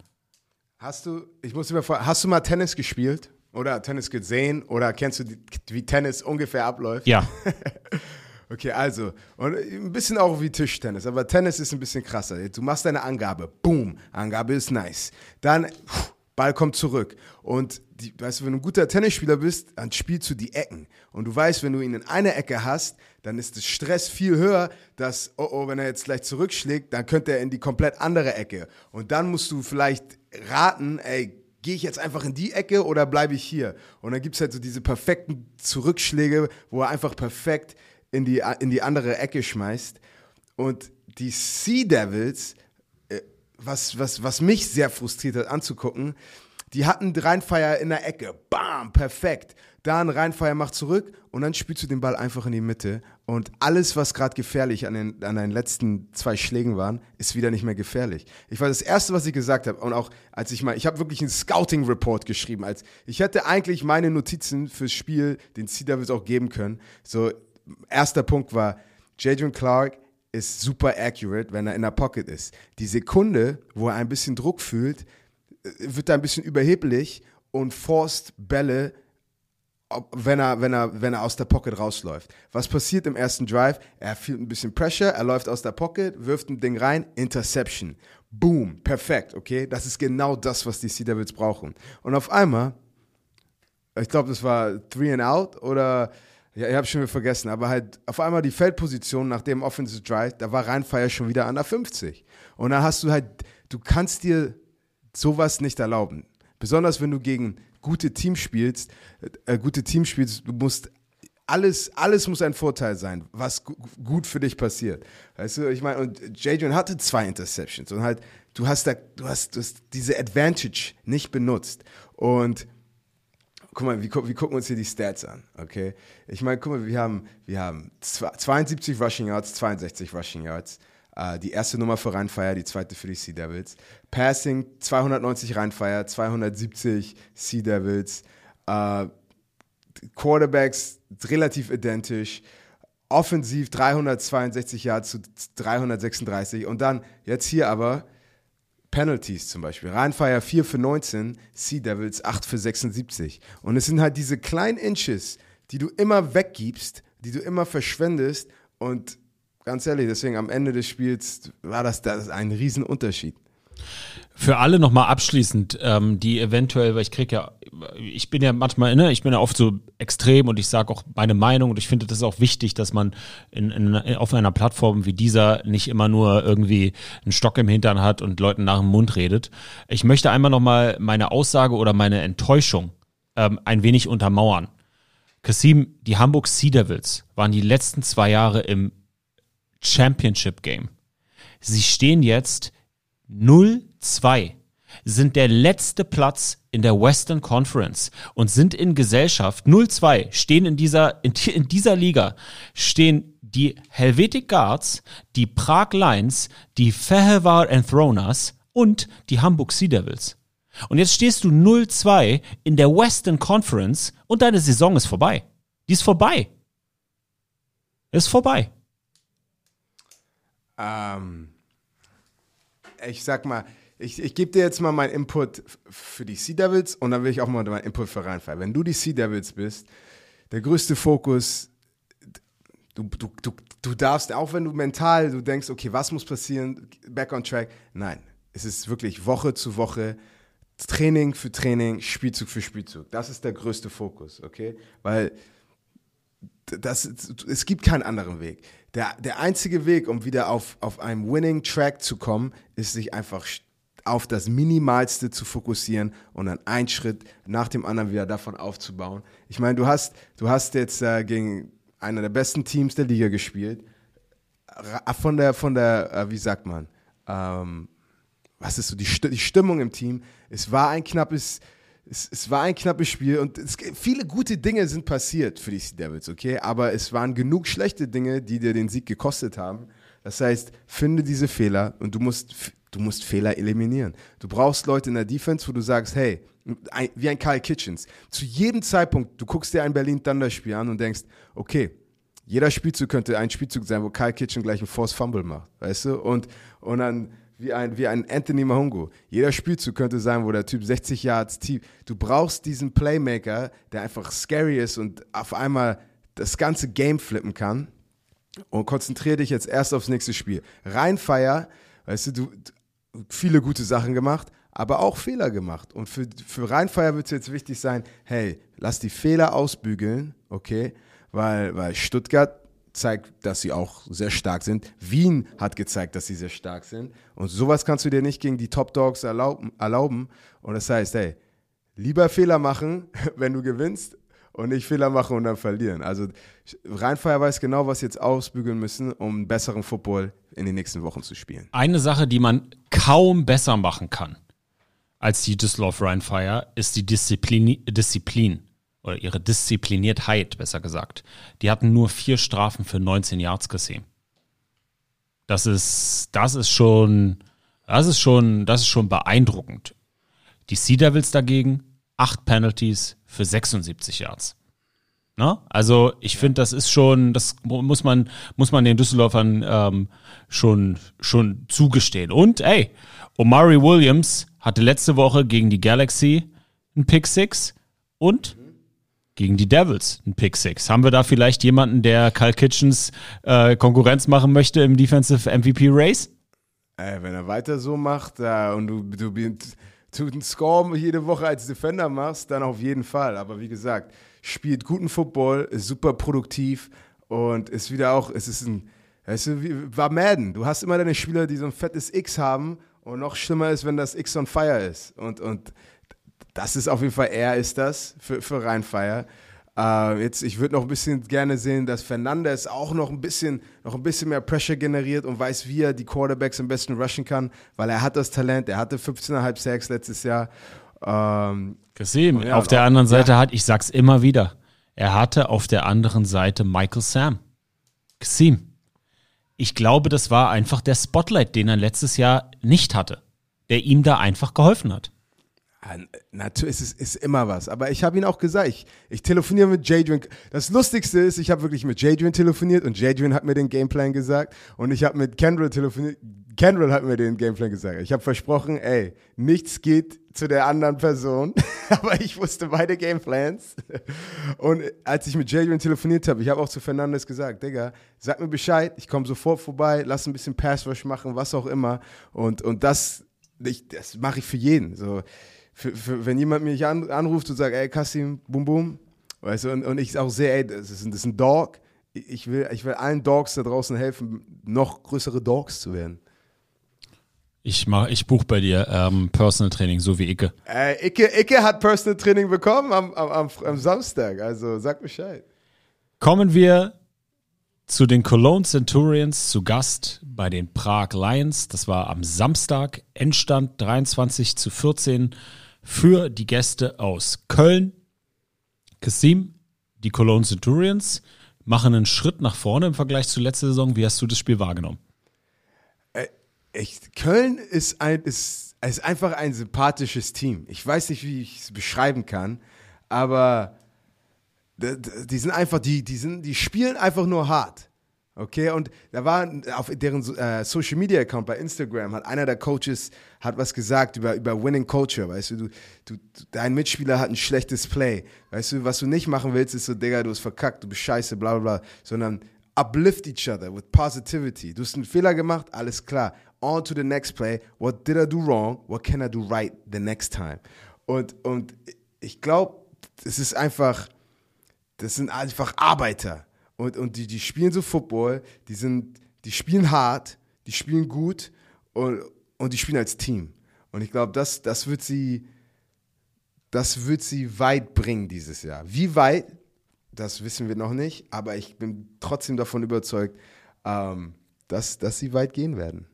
Hast du, ich muss mir fragen, hast du mal Tennis gespielt? Oder Tennis gesehen? Oder kennst du, wie Tennis ungefähr abläuft? Ja. Okay, also, und ein bisschen auch wie Tischtennis, aber Tennis ist ein bisschen krasser. Du machst deine Angabe, boom, Angabe ist nice. Dann, Ball kommt zurück. Und die, weißt du, wenn du ein guter Tennisspieler bist, dann spielst du die Ecken. Und du weißt, wenn du ihn in einer Ecke hast, dann ist der Stress viel höher, dass, oh oh, wenn er jetzt gleich zurückschlägt, dann könnte er in die komplett andere Ecke. Und dann musst du vielleicht raten, ey, gehe ich jetzt einfach in die Ecke oder bleibe ich hier? Und dann gibt es halt so diese perfekten Zurückschläge, wo er einfach perfekt in die, in die andere Ecke schmeißt. Und die Sea Devils, äh, was, was, was mich sehr frustriert hat anzugucken, Die hatten Rheinfeier in der Ecke. Bam, perfekt. Dann Rheinfeier macht zurück und dann spielst du den Ball einfach in die Mitte. Und alles, was gerade gefährlich an den, an den letzten zwei Schlägen waren, ist wieder nicht mehr gefährlich. Ich war das Erste, was ich gesagt habe. Und auch als ich mal, ich habe wirklich einen Scouting-Report geschrieben. Als ich hätte eigentlich meine Notizen fürs Spiel den Sea Devils auch geben können. So, erster Punkt war, Jadrian Clark ist super accurate, wenn er in der Pocket ist. Die Sekunde, wo er ein bisschen Druck fühlt, äh, wird er ein bisschen überheblich und forst Bälle, wenn er, wenn, er, wenn er aus der Pocket rausläuft. Was passiert im ersten Drive? Er fühlt ein bisschen Pressure, er läuft aus der Pocket, wirft ein Ding rein, Interception. Boom, perfekt, okay? Das ist genau das, was die Sea Devils brauchen. Und auf einmal ich glaube, das war Three and Out oder ja, ich habe schon wieder vergessen, aber halt auf einmal die Feldposition nach dem Offensive Drive, da war Rheinfeier schon wieder an der 50. Und dann hast du halt, du kannst dir sowas nicht erlauben. Besonders wenn du gegen gute Teams spielst, äh, gute Teams spielst, du musst alles, alles muss ein Vorteil sein, was gu gut für dich passiert. Weißt du, ich meine, und Jadrian hatte zwei Interceptions und halt, du hast da, du hast, du hast diese Advantage nicht benutzt. Und guck mal, wie, gu- wie gucken wir uns hier die Stats an, okay? Ich meine, guck mal, wir haben, wir haben zwa- 72 Rushing Yards, 62 Rushing Yards. Äh, die erste Nummer für Rheinfire, die zweite für die Sea Devils. Passing 290 Rheinfire, 270 Sea Devils. Äh, Quarterbacks relativ identisch. Offensiv 362 Yards zu 336. Und dann jetzt hier aber Penalties zum Beispiel. Rheinfire 4 für 19, Sea Devils 8 für 76. Und es sind halt diese kleinen Inches, die du immer weggibst, die du immer verschwendest. Und ganz ehrlich, deswegen am Ende des Spiels war das, das ein Riesenunterschied. Für alle nochmal abschließend, ähm, die eventuell, weil ich krieg ja, ich bin ja manchmal, ne, ich bin ja oft so extrem und ich sage auch meine Meinung und ich finde das auch wichtig, dass man in, in, auf einer Plattform wie dieser nicht immer nur irgendwie einen Stock im Hintern hat und Leuten nach dem Mund redet. Ich möchte einmal nochmal meine Aussage oder meine Enttäuschung ähm, ein wenig untermauern. Kasim, die Hamburg Sea Devils waren die letzten zwei Jahre im Championship Game. Sie stehen jetzt 0-2, sind der letzte Platz in der Western Conference und sind in Gesellschaft 0-2, stehen in dieser, in, in dieser Liga, stehen die Helvetic Guards, die Prag Lions, die Fehervar Enthroners und die Hamburg Sea Devils. Und jetzt stehst du 0-2 in der Western Conference und deine Saison ist vorbei. Die ist vorbei. Ist vorbei. Ähm, ich sag mal, ich, ich gebe dir jetzt mal meinen Input für die Sea Devils und dann will ich auch mal meinen Input für Rheinfire. Wenn du die Sea Devils bist, der größte Fokus, du, du, du, du darfst, auch wenn du mental, du denkst, okay, was muss passieren, back on track, nein, es ist wirklich Woche zu Woche, Training für Training, Spielzug für Spielzug. Das ist der größte Fokus, okay? Weil das, es gibt keinen anderen Weg. Der, der einzige Weg, um wieder auf, auf einem Winning Track zu kommen, ist sich einfach auf das Minimalste zu fokussieren und dann einen Schritt nach dem anderen wieder davon aufzubauen. Ich meine, du hast, du hast jetzt äh, gegen einer der besten Teams der Liga gespielt. Ra- Von der, von der, äh, wie sagt man, ähm, was ist so die, Sti- die Stimmung im Team. Es war ein knappes, es, es war ein knappes Spiel und es, viele gute Dinge sind passiert für die Sea Devils, okay? Aber es waren genug schlechte Dinge, die dir den Sieg gekostet haben. Das heißt, finde diese Fehler und du musst, du musst Fehler eliminieren. Du brauchst Leute in der Defense, wo du sagst, hey, ein, wie ein Kyle Kitchens. Zu jedem Zeitpunkt, du guckst dir ein Berlin Thunder Spiel an und denkst, okay, jeder Spielzug könnte ein Spielzug sein, wo Kyle Kitchen gleich einen Force Fumble macht, weißt du? Und, und dann wie ein, wie ein Anthony Mahungo. Jeder Spielzug könnte sein, wo der Typ 60 Yards tief. Du brauchst diesen Playmaker, der einfach scary ist und auf einmal das ganze Game flippen kann. Und konzentriere dich jetzt erst aufs nächste Spiel. Rheinfire, weißt du, du, viele gute Sachen gemacht, aber auch Fehler gemacht. Und für, für Rheinfire wird es jetzt wichtig sein, hey, lass die Fehler ausbügeln, okay? Weil, weil Stuttgart zeigt, dass sie auch sehr stark sind. Wien hat gezeigt, dass sie sehr stark sind. Und sowas kannst du dir nicht gegen die Top Dogs erlauben. erlauben. Und das heißt, hey, lieber Fehler machen, wenn du gewinnst, und nicht Fehler machen und dann verlieren. Also Rheinfire weiß genau, was jetzt ausbügeln müssen, um besseren Football in den nächsten Wochen zu spielen. eine Sache, die man kaum besser machen kann. als die Düsseldorf Rheinfire ist die Disziplin, Disziplin oder ihre Diszipliniertheit, besser gesagt. Die hatten nur vier Strafen für 19 Yards gesehen. Das ist, das ist schon, das ist schon, das ist schon beeindruckend. Die Sea Devils dagegen, acht Penalties für 76 Yards. Na? Also ich finde, das ist schon, das muss man, muss man den Düsseldorfern ähm, schon, schon zugestehen. Und ey, Omari Williams hatte letzte Woche gegen die Galaxy einen Pick Six und gegen die Devils ein Pick Six. Haben wir da vielleicht jemanden, der Kyle Kitchens äh, Konkurrenz machen möchte im Defensive MVP Race? Ey, wenn er weiter so macht äh, und du, du, du, einen Score jede Woche als Defender machst, dann auf jeden Fall. Aber wie gesagt, spielt guten Football, ist super produktiv und ist wieder auch, es ist ein, weißt war Madden. Du hast immer deine Spieler, die so ein fettes X haben und noch schlimmer ist, wenn das X on Fire ist. Und, und das ist auf jeden Fall, er ist das für, für Rheinfire. Äh, jetzt, ich würde noch ein bisschen gerne sehen, dass Fernandez auch noch ein bisschen, noch ein bisschen mehr Pressure generiert und weiß, wie er die Quarterbacks am besten rushen kann, weil er hat das Talent, er hatte 15,5 Sacks letztes Jahr. Ähm, Gesehen. Ja, auf der anderen Seite ja. hat, ich sag's immer wieder, er hatte auf der anderen Seite Michael Sam. Kasim. Ich glaube, das war einfach der Spotlight, den er letztes Jahr nicht hatte, der ihm da einfach geholfen hat. Natürlich ist es ist immer was. Aber ich habe ihn auch gesagt, ich, ich telefoniere mit Jadrian. Das Lustigste ist, ich habe wirklich mit Jadrian telefoniert und Jadrian hat mir den Gameplan gesagt und ich habe mit Kendrill telefoniert. Kendrill hat mir den Gameplan gesagt. Ich habe versprochen, ey, nichts geht zu der anderen Person, aber ich wusste beide Gameplans. Und als ich mit Jadrian telefoniert habe, ich habe auch zu Fernandes gesagt, Digga, sag mir Bescheid, ich komme sofort vorbei, lass ein bisschen Passwash machen, was auch immer. Und, und das, ich, das mache ich für jeden. So, für, für, wenn jemand mich an, anruft und sagt, ey, Kassim, bum bum, weißt du, und, und ich auch sehe, ey, das ist, das ist ein Dog, ich will, ich will allen Dogs da draußen helfen, noch größere Dogs zu werden. Ich mach, ich buche bei dir ähm, Personal Training, so wie Icke. Äh, Icke. Icke hat Personal Training bekommen am, am, am, am Samstag, also sag Bescheid. Kommen wir zu den Cologne Centurions zu Gast bei den Prag Lions. Das war am Samstag, Endstand 23 zu 14 für die Gäste aus Köln. Kasim, die Cologne Centurions machen einen Schritt nach vorne im Vergleich zu letzter Saison. Wie hast du das Spiel wahrgenommen? echt, Köln ist, ein, ist, ist einfach ein sympathisches Team. Ich weiß nicht, wie ich es beschreiben kann, aber die sind einfach, die, die, sind, die spielen einfach nur hart. Okay, und da war auf deren äh, Social Media Account bei Instagram hat einer der Coaches hat was gesagt über, über Winning Culture, weißt du, du, du, dein Mitspieler hat ein schlechtes Play, weißt du, was du nicht machen willst, ist so, Digga, du hast verkackt, du bist scheiße, bla bla bla, sondern uplift each other with positivity. Du hast einen Fehler gemacht, alles klar on to the next play. What did I do wrong? What can I do right the next time? Und, und ich glaube, das ist einfach, das sind einfach Arbeiter. Und, und die, die spielen so Football, die, sind, die spielen hart, die spielen gut und, und die spielen als Team. Und ich glaube, das, das wird sie, das wird sie weit bringen dieses Jahr. Wie weit, das wissen wir noch nicht, aber ich bin trotzdem davon überzeugt, ähm, dass, dass sie weit gehen werden.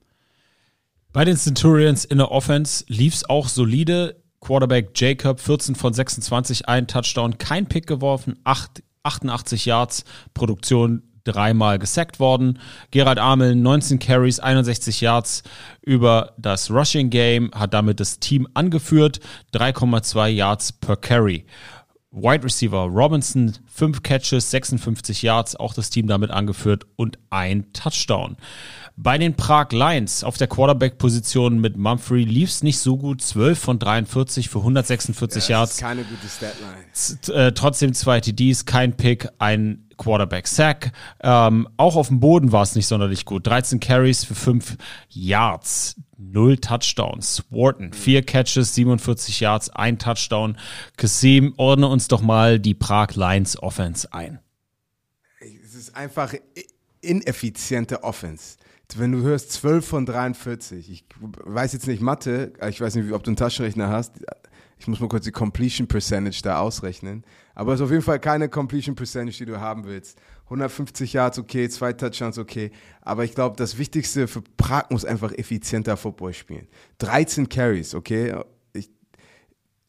Bei den Centurions in der Offense lief es auch solide. Quarterback Jacob 14 von 26, ein Touchdown, kein Pick geworfen, 8, 88 Yards, Produktion dreimal gesackt worden. Gerald Amel 19 Carries, 61 Yards über das Rushing Game, hat damit das Team angeführt, 3,2 Yards per Carry. Wide Receiver Robinson, 5 Catches, 56 Yards, auch das Team damit angeführt und ein Touchdown. Bei den Prag Lions auf der Quarterback-Position mit Mumphrey lief es nicht so gut. 12 von 43 für 146 ja, Yards. Ist keine gute Statline. Äh, trotzdem zwei TDs, kein Pick, ein Quarterback-Sack. Ähm, auch auf dem Boden war es nicht sonderlich gut. 13 Carries für 5 Yards. Null Touchdowns. Wharton, 4 Catches, 47 Yards, ein Touchdown. Kasim, ordne uns doch mal die Prag Lions Offense ein. Es ist einfach ineffiziente Offense wenn du hörst 12 von 43, ich weiß jetzt nicht Mathe, ich weiß nicht, ob du einen Taschenrechner hast, ich muss mal kurz die Completion Percentage da ausrechnen, aber es ist auf jeden Fall keine Completion Percentage, die du haben willst. 150 Yards okay, zwei Touchdowns okay, aber ich glaube, das Wichtigste für Prag muss einfach effizienter Football spielen. 13 Carries, okay,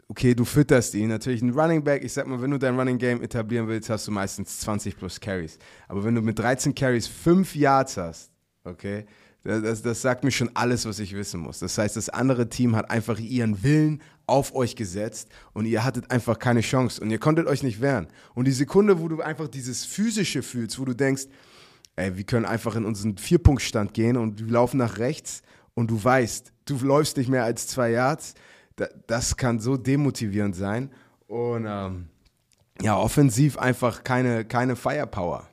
okay, du fütterst ihn. Natürlich ein Running Back, ich sag mal, wenn du dein Running Game etablieren willst, hast du meistens 20 plus Carries. Aber wenn du mit 13 Carries 5 Yards hast, okay, das, das sagt mir schon alles, was ich wissen muss. Das heißt, das andere Team hat einfach ihren Willen auf euch gesetzt und ihr hattet einfach keine Chance und ihr konntet euch nicht wehren. Und die Sekunde, wo du einfach dieses Physische fühlst, wo du denkst, ey, wir können einfach in unseren Vierpunktstand gehen und wir laufen nach rechts und du weißt, du läufst nicht mehr als zwei Yards, das kann so demotivierend sein. Und ähm, ja, offensiv einfach keine, keine Firepower.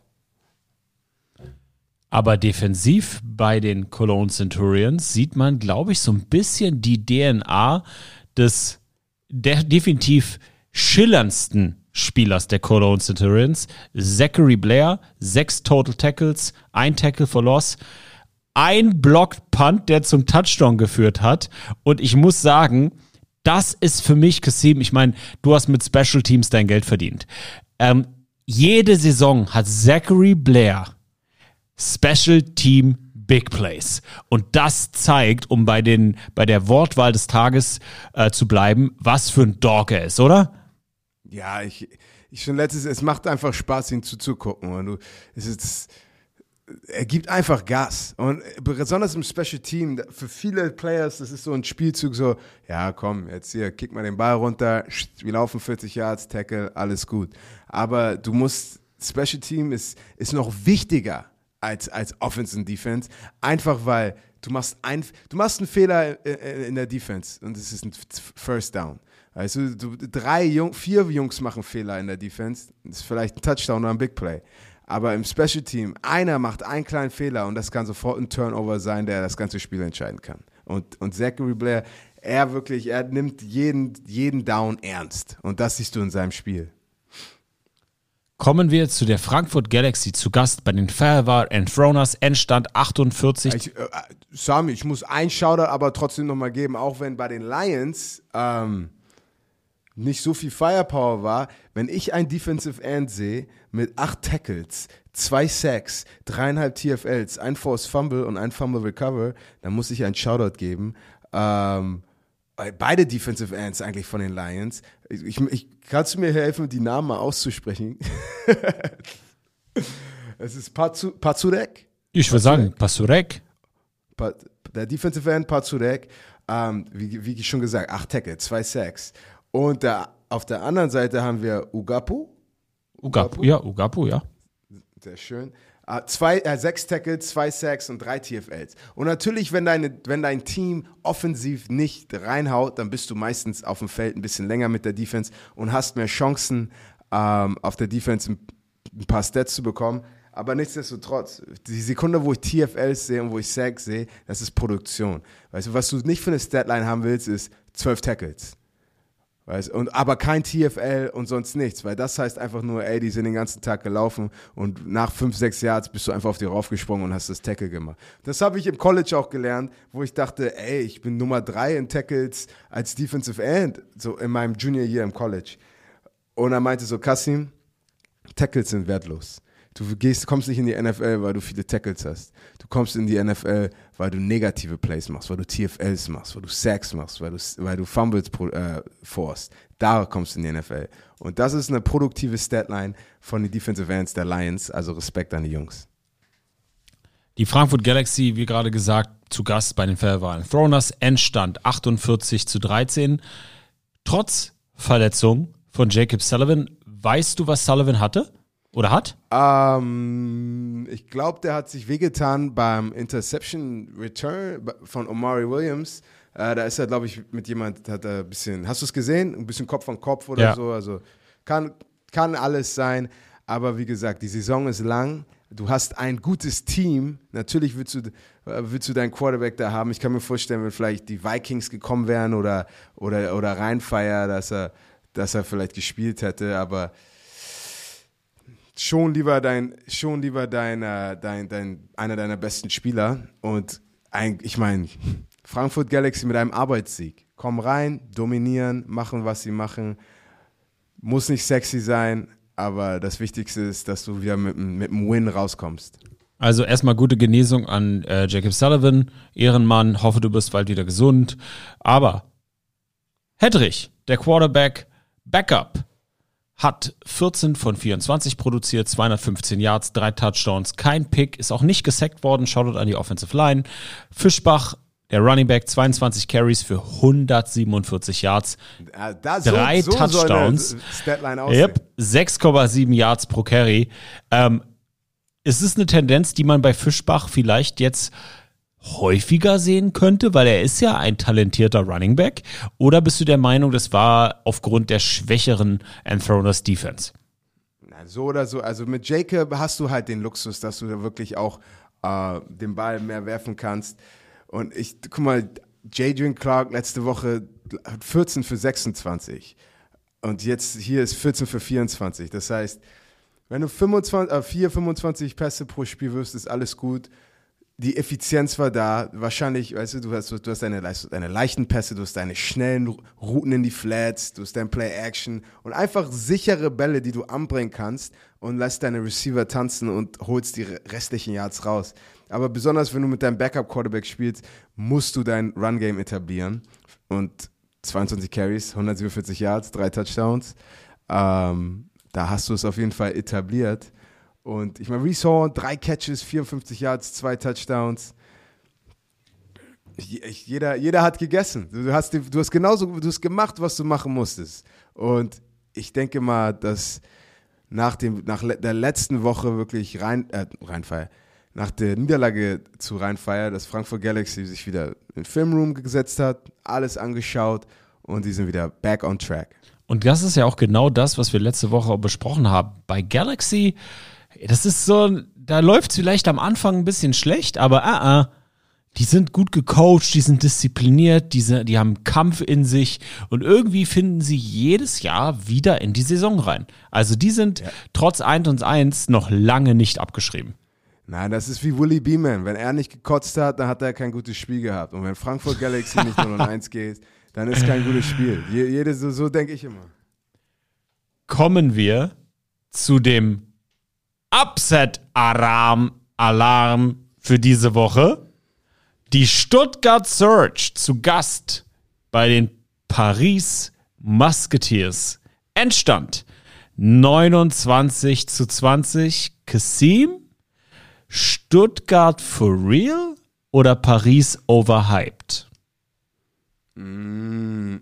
Aber defensiv bei den Cologne Centurions sieht man, glaube ich, so ein bisschen die DNA des de definitiv schillerndsten Spielers der Cologne Centurions. Zachary Blair, sechs Total Tackles, ein Tackle for Loss, ein Blocked Punt, der zum Touchdown geführt hat. Und ich muss sagen, das ist für mich, Kasim, ich meine, du hast mit Special Teams dein Geld verdient. Ähm, jede Saison hat Zachary Blair Special Team Big Plays. Und das zeigt, um bei, den, bei der Wortwahl des Tages äh, zu bleiben, was für ein Dog er ist, oder? Ja, ich, ich schon letztes, es macht einfach Spaß, ihn zuzugucken. Und du, es ist, er gibt einfach Gas. Und besonders im Special Team, für viele Players, das ist so ein Spielzug, so, ja, komm, jetzt hier, kick mal den Ball runter, wir laufen 40 Yards, Tackle, alles gut. Aber du musst, Special Team ist, ist noch wichtiger als, als Offense und Defense, einfach weil du machst, ein, du machst einen Fehler in der Defense und es ist ein First Down. Also du, drei, Jung, vier Jungs machen Fehler in der Defense, das ist vielleicht ein Touchdown oder ein Big Play. Aber im Special Team, einer macht einen kleinen Fehler und das kann sofort ein Turnover sein, der das ganze Spiel entscheiden kann. Und, und Zachary Blair, er wirklich, er nimmt jeden, jeden Down ernst. Und das siehst du in seinem Spiel. Kommen wir zu der Frankfurt Galaxy zu Gast bei den Fairwar Enthroners, Endstand 48. Ich, äh, Sami, ich muss ein Shoutout aber trotzdem nochmal geben, auch wenn bei den Lions ähm, nicht so viel Firepower war, wenn ich ein Defensive End sehe mit acht Tackles, zwei Sacks, dreieinhalb TFLs, ein Force Fumble und ein Fumble Recover, dann muss ich einen Shoutout geben. Ähm, beide Defensive Ends eigentlich von den Lions. Ich, ich, kannst du mir helfen, die Namen mal auszusprechen? es ist Pazu, Pazurek. Ich würde sagen, Pazurek. Der Defensive End Pazurek, ähm, wie, wie schon gesagt, acht Tackle, zwei Sacks. Und da, auf der anderen Seite haben wir Ugapu. Ugapu, ja, Ugapu, ja. Sehr schön. Uh, zwei, äh, sechs Tackles, zwei Sacks und drei TFLs. Und natürlich, wenn, deine, wenn dein Team offensiv nicht reinhaut, dann bist du meistens auf dem Feld ein bisschen länger mit der Defense und hast mehr Chancen, ähm, auf der Defense ein, ein, paar Stats zu bekommen. Aber nichtsdestotrotz, die Sekunde, wo ich TFLs sehe und wo ich Sacks sehe, das ist Produktion. Weißt du, was du nicht für eine Statline haben willst, ist zwölf Tackles. Weißt, und, aber kein TFL und sonst nichts, weil das heißt einfach nur, ey, die sind den ganzen Tag gelaufen und nach fünf, sechs Yards bist du einfach auf die raufgesprungen und hast das Tackle gemacht. Das habe ich im College auch gelernt, wo ich dachte, ey, ich bin Nummer drei in Tackles als Defensive End, so in meinem Junior Year im College. Und er meinte so, Kassim, Tackles sind wertlos. Du gehst, kommst nicht in die NFL, weil du viele Tackles hast. Du kommst in die NFL, weil du negative Plays machst, weil du TFLs machst, weil du Sacks machst, weil du, weil du Fumbles äh, forst. Da kommst du in die NFL. Und das ist eine produktive Statline von den Defensive Ends der Lions. Also Respekt an die Jungs. Die Frankfurt Galaxy, wie gerade gesagt, zu Gast bei den Fairwahlen Throners. Endstand 48 zu 13. Trotz Verletzung von Jacob Sullivan. Weißt du, was Sullivan hatte? Oder hat? Ähm, ich glaube, der hat sich wehgetan beim Interception Return von Omari Williams. Äh, da ist er, glaube ich, mit jemand, hat er ein bisschen, hast du es gesehen? Ein bisschen Kopf an Kopf oder ja. so. Also kann, kann alles sein. Aber wie gesagt, die Saison ist lang. Du hast ein gutes Team. Natürlich willst du, äh, willst du deinen Quarterback da haben. Ich kann mir vorstellen, wenn vielleicht die Vikings gekommen wären oder, oder, oder Rheinfire, dass er, dass er vielleicht gespielt hätte. Aber schon lieber dein, schon lieber dein, dein, dein, einer deiner besten Spieler. Und ein, ich meine, Frankfurt Galaxy mit einem Arbeitssieg. Komm rein, dominieren, machen, was sie machen. Muss nicht sexy sein, aber das Wichtigste ist, dass du wieder mit, mit einem Win rauskommst. Also erstmal gute Genesung an äh, Jacob Sullivan, Ehrenmann, hoffe du bist bald wieder gesund. Aber Hedrich, der Quarterback Backup hat 14 von 24 produziert, 215 Yards, drei Touchdowns, kein Pick, ist auch nicht gesackt worden, Shoutout an die Offensive Line. Fischbach, der Running Back, 22 Carries für 147 Yards, da, so, drei so Touchdowns. Yep, 6,7 Yards pro Carry. Ähm, ist es eine Tendenz, die man bei Fischbach vielleicht jetzt häufiger sehen könnte, weil er ist ja ein talentierter Running Back? Oder bist du der Meinung, das war aufgrund der schwächeren Anthroners Defense? Na, so oder so. Also mit Jacob hast du halt den Luxus, dass du da wirklich auch äh, den Ball mehr werfen kannst. Und ich, guck mal, Jadrian Clark letzte Woche hat 14 für 26. Und jetzt hier ist 14 für 24. Das heißt, wenn du 25, äh, 4, 25 Pässe pro Spiel wirst, ist alles gut. Die Effizienz war da. Wahrscheinlich, weißt du, du hast, du hast deine, deine leichten Pässe, du hast deine schnellen Routen in die Flats, du hast dein Play-Action und einfach sichere Bälle, die du anbringen kannst und lässt deine Receiver tanzen und holst die restlichen Yards raus. Aber besonders, wenn du mit deinem Backup-Quarterback spielst, musst du dein Run-Game etablieren. Und 22 Carries, 147 Yards, drei Touchdowns. Ähm, da hast du es auf jeden Fall etabliert. Und ich meine, Reese drei Catches, 54 Yards, zwei Touchdowns. Jeder, jeder hat gegessen. Du hast, du hast genauso, du hast gemacht, was du machen musstest. Und ich denke mal, dass nach, dem, nach der letzten Woche wirklich rein, äh, Rheinfeier, nach der Niederlage zu Rheinfeier, dass Frankfurt Galaxy sich wieder in den Filmroom gesetzt hat, alles angeschaut und die sind wieder back on track. Und das ist ja auch genau das, was wir letzte Woche besprochen haben. Bei Galaxy, das ist so, da läuft es vielleicht am Anfang ein bisschen schlecht, aber ah, ah, die sind gut gecoacht, die sind diszipliniert, die, sind, die haben Kampf in sich und irgendwie finden sie jedes Jahr wieder in die Saison rein. Also die sind trotz 1 und 1 noch lange nicht abgeschrieben. Nein, das ist wie Willie Beeman. Wenn er nicht gekotzt hat, dann hat er kein gutes Spiel gehabt. Und wenn Frankfurt Galaxy nicht 0 und 1 geht, dann ist kein gutes Spiel. Je, jede, so, so denke ich immer. kommen wir zu dem Upset-Alarm Alarm für diese Woche. Die Stuttgart Surge zu Gast bei den Paris Musketeers. Endstand 29 zu 20. Kassim, Stuttgart for real oder Paris overhyped?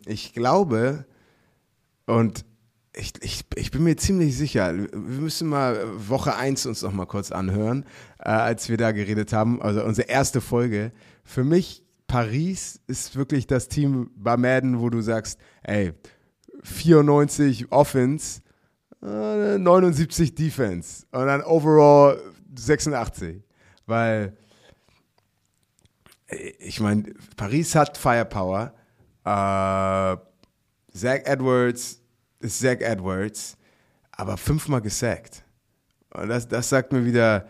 Ich glaube, und ich, ich, ich bin mir ziemlich sicher, wir müssen mal Woche 1 uns noch mal kurz anhören, äh, als wir da geredet haben, also unsere erste Folge. Für mich, Paris ist wirklich das Team bei Madden, wo du sagst, ey, 94 Offense, äh, 79 Defense und dann overall 86. Weil äh, ich meine, Paris hat Firepower. Äh, Zach Edwards ist Zach Edwards, aber fünfmal gesackt. Und das, das sagt mir wieder,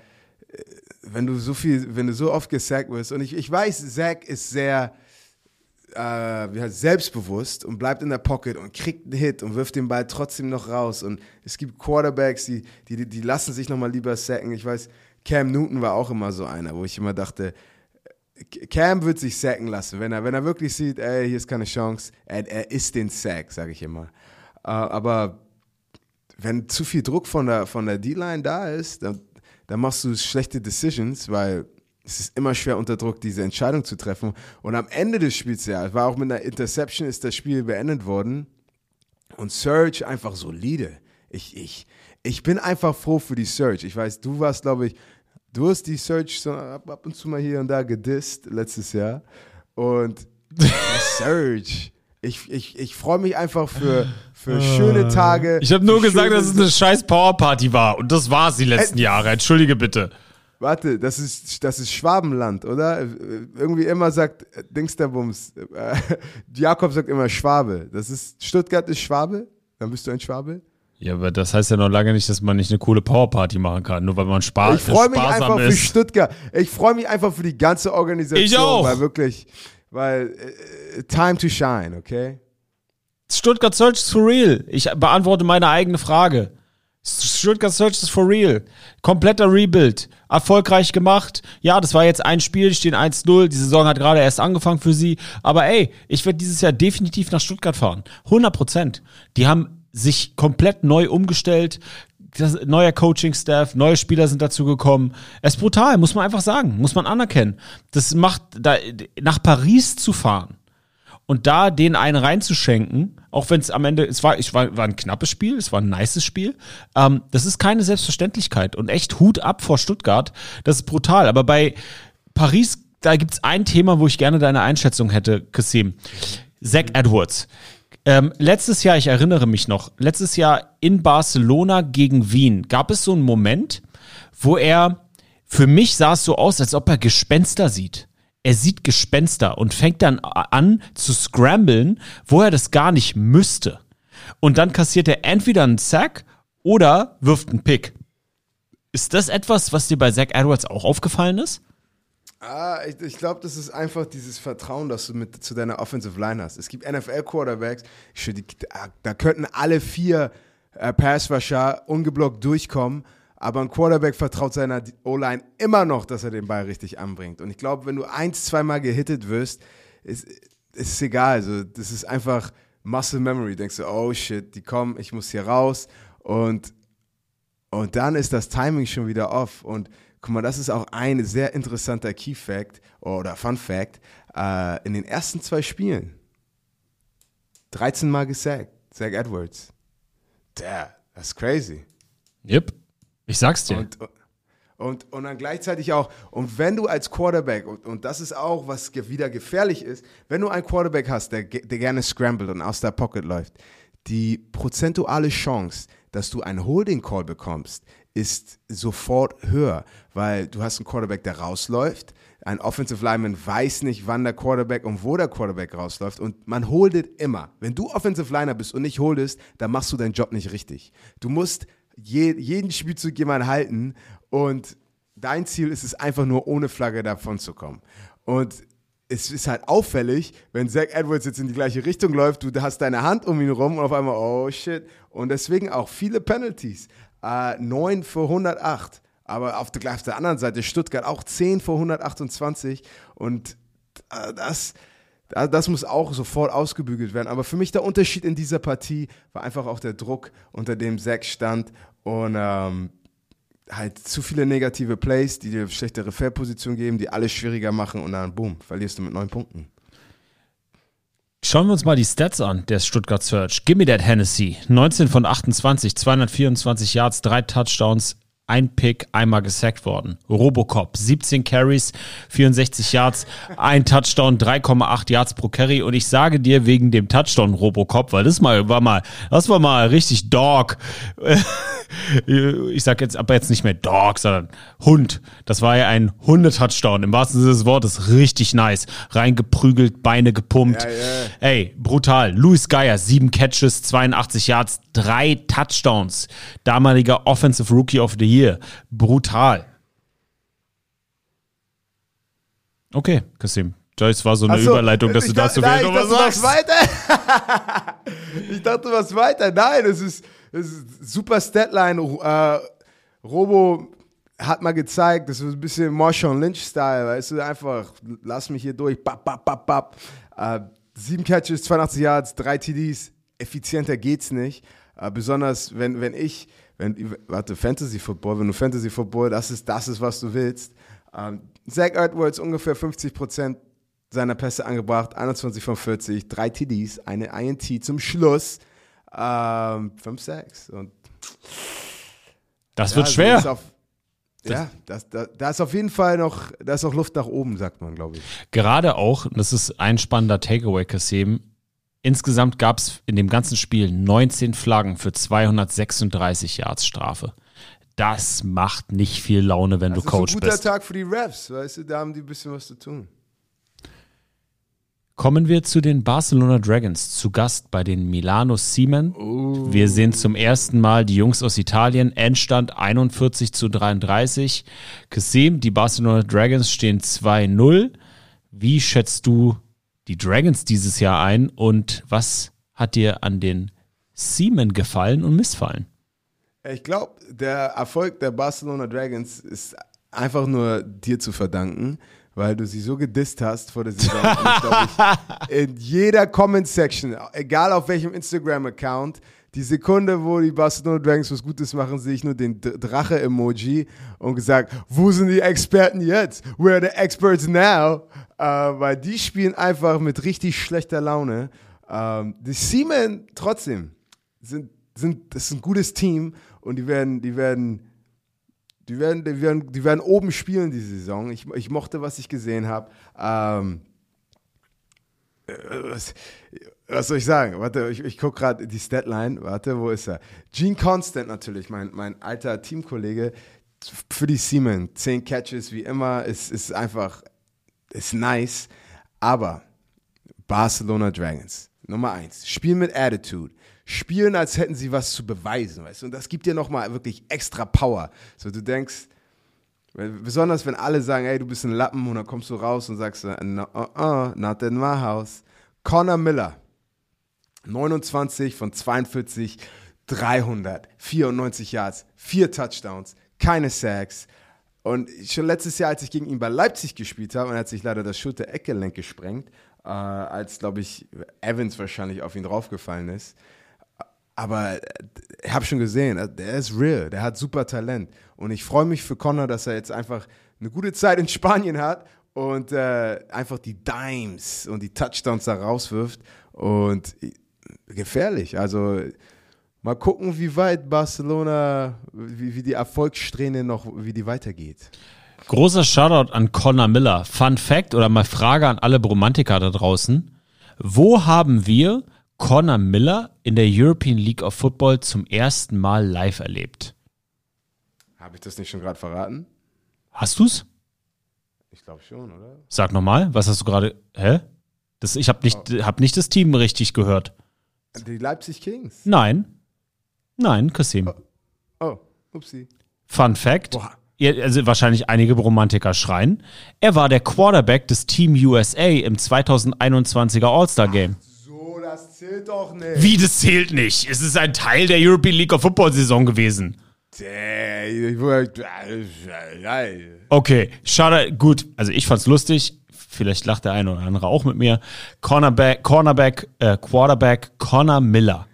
äh, wenn du so viel, wenn du so oft gesackt wirst, und ich, ich weiß, Zach ist sehr äh, selbstbewusst und bleibt in der Pocket und kriegt einen Hit und wirft den Ball trotzdem noch raus. Und es gibt Quarterbacks, die, die, die- die lassen sich nochmal lieber sacken. Ich weiß, Cam Newton war auch immer so einer, wo ich immer dachte, Cam wird sich sacken lassen, wenn er, wenn er wirklich sieht, ey, hier ist keine Chance, er, er ist den Sack, sage ich immer. Äh, aber wenn zu viel Druck von der, von der D-Line da ist, dann, dann machst du schlechte Decisions, weil es ist immer schwer unter Druck, diese Entscheidung zu treffen. Und am Ende des Spiels, ja, war auch mit einer Interception, ist das Spiel beendet worden. Und Surge einfach solide. Ich, ich, ich bin einfach froh für die Surge. Ich weiß, du warst, glaube ich, du hast die Surge so ab, und zu mal hier und da gedisst letztes Jahr. Und Surge, ich, ich, ich freue mich einfach für, für schöne Tage. Ich habe nur für gesagt, dass es eine scheiß Powerparty war. Und das war es die letzten Äh, Jahre. Entschuldige bitte. Warte, das ist, das ist Schwabenland, oder? Irgendwie immer sagt äh, Dingsterbums, äh, Jakob sagt immer Schwabe. Das ist, Stuttgart ist Schwabe? Dann bist du ein Schwabe? Ja, aber das heißt ja noch lange nicht, dass man nicht eine coole Powerparty machen kann, nur weil man Spaß Ich freue mich einfach für ist. Stuttgart. Ich freue mich einfach für die ganze Organisation. Ich auch. Weil wirklich, weil, äh, time to shine, okay? Stuttgart Search is for real. Ich beantworte meine eigene Frage. Stuttgart Search ist for real. Kompletter Rebuild. Erfolgreich gemacht. Ja, das war jetzt ein Spiel, stehen 1-0. Die Saison hat gerade erst angefangen für sie. Aber ey, ich werde dieses Jahr definitiv nach Stuttgart fahren. 100 Prozent. Die haben sich komplett neu umgestellt. Das, neuer Coaching-Staff, neue Spieler sind dazu gekommen. Es ist brutal, muss man einfach sagen, muss man anerkennen. Das macht, da, nach Paris zu fahren und da den einen reinzuschenken, auch wenn es am Ende, es war, ich war, war ein knappes Spiel, es war ein nices Spiel, ähm, das ist keine Selbstverständlichkeit und echt Hut ab vor Stuttgart, das ist brutal. Aber bei Paris, da gibt's ein Thema, wo ich gerne deine Einschätzung hätte, Kassim. Zach Edwards. Ähm, letztes Jahr, ich erinnere mich noch, letztes Jahr in Barcelona gegen Wien gab es so einen Moment, wo er, für mich sah es so aus, als ob er Gespenster sieht er sieht Gespenster und fängt dann an zu scramblen, wo er das gar nicht müsste. Und dann kassiert er entweder einen Sack oder wirft einen Pick. Ist das etwas, was dir bei Zach Edwards auch aufgefallen ist? Ah, ich, ich glaube, das ist einfach dieses Vertrauen, das du mit zu deiner Offensive Line hast. Es gibt NFL-Quarterbacks, da könnten alle vier äh, Pass-Rusher ungeblockt durchkommen aber ein Quarterback vertraut seiner O-Line immer noch, dass er den Ball richtig anbringt. Und ich glaube, wenn du eins, zweimal gehittet wirst, ist, ist es egal. Also, das ist einfach Muscle Memory. Denkst du, oh shit, die kommen, ich muss hier raus. Und, und dann ist das Timing schon wieder off. Und guck mal, das ist auch ein sehr interessanter Key Fact oder Fun Fact. Äh, in den ersten zwei Spielen 13 Mal gesackt, Zach Edwards. Der, that's crazy. Yep. Ich sag's dir. Und, und, und dann gleichzeitig auch, und wenn du als Quarterback, und, und das ist auch, was wieder gefährlich ist, wenn du einen Quarterback hast, der, der gerne scrambled und aus der Pocket läuft, die prozentuale Chance, dass du einen Holding Call bekommst, ist sofort höher, weil du hast einen Quarterback, der rausläuft, ein Offensive Lineman weiß nicht, wann der Quarterback und wo der Quarterback rausläuft und man holdet immer. Wenn du Offensive Liner bist und nicht holdest, dann machst du deinen Job nicht richtig. Du musst je, jeden Spielzug jemand halten und dein Ziel ist es einfach nur ohne Flagge davon zu kommen. Und es ist halt auffällig, wenn Zach Edwards jetzt in die gleiche Richtung läuft, du hast deine Hand um ihn rum und auf einmal, oh shit. Und deswegen auch viele Penalties. Äh, 9 für 108. Aber auf der, auf der anderen Seite Stuttgart auch 10 für 128. Und äh, das, das muss auch sofort ausgebügelt werden. Aber für mich der Unterschied in dieser Partie war einfach auch der Druck, unter dem Zach stand und ähm, halt zu viele negative Plays, die dir schlechtere Feldposition geben, die alles schwieriger machen und dann boom, verlierst du mit neun Punkten. Schauen wir uns mal die Stats an, der Stuttgart Search. Gimme that Hennessy. 19 von 28, 224 Yards, drei Touchdowns, ein Pick, einmal gesackt worden. Robocop, 17 Carries, 64 Yards, ein Touchdown, 3,8 Yards pro Carry. Und ich sage dir wegen dem Touchdown Robocop, weil das mal war mal, das war mal richtig Dog. ich sag jetzt aber jetzt nicht mehr Dog, sondern Hund. Das war ja ein Hunde-Touchdown. Im wahrsten Sinne des Wortes richtig nice. Reingeprügelt, Beine gepumpt. Ja, ja. Ey, brutal. Louis Geyer, sieben Catches, 82 Yards, drei Touchdowns. Damaliger Offensive Rookie of the Year hier. Brutal. Okay, Kasim. Das war so eine so, Überleitung, dass du dazu nein, noch was sagst. weiter. ich dachte, was weiter. Nein, es ist, es ist super Statline. Uh, Robo hat mal gezeigt, das ist ein bisschen Marshawn Lynch-Style, weißt du, einfach, lass mich hier durch, bap, bap, bap, bap. Uh, sieben Catches, 82 Yards, drei TDs, effizienter geht's nicht. Uh, besonders, wenn, wenn ich wenn, warte, Fantasy Football, wenn du Fantasy Football, das ist, das ist, was du willst. Ähm, Zach Edwards ungefähr 50% seiner Pässe angebracht, 21 von 40, drei TDs, eine INT zum Schluss, ähm, 5 Sacks und das wird ja, schwer. Das auf, ja, das, da, da ist auf jeden Fall noch, da ist auch Luft nach oben, sagt man, glaube ich. Gerade auch, das ist ein spannender Takeaway, Kassim, Insgesamt gab es in dem ganzen Spiel 19 Flaggen für 236 Yards Strafe. Das macht nicht viel Laune, wenn das du Coach bist. Das ist ein guter bist. Tag für die Refs, weißt du, da haben die ein bisschen was zu tun. Kommen wir zu den Barcelona Dragons, zu Gast bei den Milano Siemen. Oh. Wir sehen zum ersten Mal die Jungs aus Italien, Endstand 41 zu 33. Kasim, die Barcelona Dragons stehen 2-0. Wie schätzt du die Dragons dieses Jahr ein und was hat dir an den Seamen gefallen und missfallen? Ich glaube, der Erfolg der Barcelona Dragons ist einfach nur dir zu verdanken, weil du sie so gedisst hast vor der Saison. Ich, in jeder Comment-Section, egal auf welchem Instagram-Account, die Sekunde, wo die Barcelona Dragons was Gutes machen, sehe ich nur den Drache-Emoji und gesagt, wo sind die Experten jetzt? Where are the experts now? Äh, weil die spielen einfach mit richtig schlechter Laune. Ähm, die Seamen trotzdem sind, sind, das ist ein gutes Team und die werden, die werden, die werden, die werden, die werden oben spielen diese Saison. Ich, ich mochte, was ich gesehen habe. Ähm, äh, was, soll ich sagen? Warte, ich, ich gucke gerade die Statline. Warte, wo ist er? Gene Constant natürlich, mein, mein alter Teamkollege für die Seamen. Zehn Catches wie immer, ist, ist einfach, ist nice. Aber Barcelona Dragons, Nummer eins, spielen mit Attitude. Spielen, als hätten sie was zu beweisen, weißt du? Und das gibt dir nochmal wirklich extra Power. So, du denkst, besonders wenn alle sagen, ey, du bist ein Lappen und dann kommst du raus und sagst, no, uh, uh, not in my house. Connor Miller, 29 von 42, 394 Yards, vier Touchdowns, keine Sacks. Und schon letztes Jahr, als ich gegen ihn bei Leipzig gespielt habe, und er hat sich leider das Schulter-Eckgelenk gesprengt, äh, als, glaube ich, Evans wahrscheinlich auf ihn draufgefallen ist. Aber äh, ich habe schon gesehen, äh, der ist real, der hat super Talent. Und ich freue mich für Connor, dass er jetzt einfach eine gute Zeit in Spanien hat und äh, einfach die Dimes und die Touchdowns da rauswirft. Und äh, gefährlich. Also mal gucken, wie weit Barcelona, wie, wie die Erfolgssträhne noch, wie die weitergeht. Großer Shoutout an Connor Miller. Fun Fact oder mal Frage an alle Bromantiker da draußen. Wo haben wir Connor Miller in der European League of Football zum ersten Mal live erlebt? Habe ich das nicht schon gerade verraten? Hast du's? Ich glaube schon, oder? Sag nochmal, was hast du gerade? Hä? Das, ich habe nicht, hab nicht das Team richtig gehört. Die Leipzig Kings. Nein. Nein, Kassim. Oh, upsie. Fun Fact. Boah. Also wahrscheinlich einige Romantiker schreien. Er war der Quarterback des Team USA im 2021er All-Star Game. So, das zählt doch nicht. Wie, das zählt nicht. Es ist ein Teil der European League of Football Saison gewesen. Ich wollte- Okay, schade, gut. Also ich fand's lustig. Vielleicht lacht der eine oder andere auch mit mir. Cornerback, Cornerback, äh, Quarterback Connor Miller.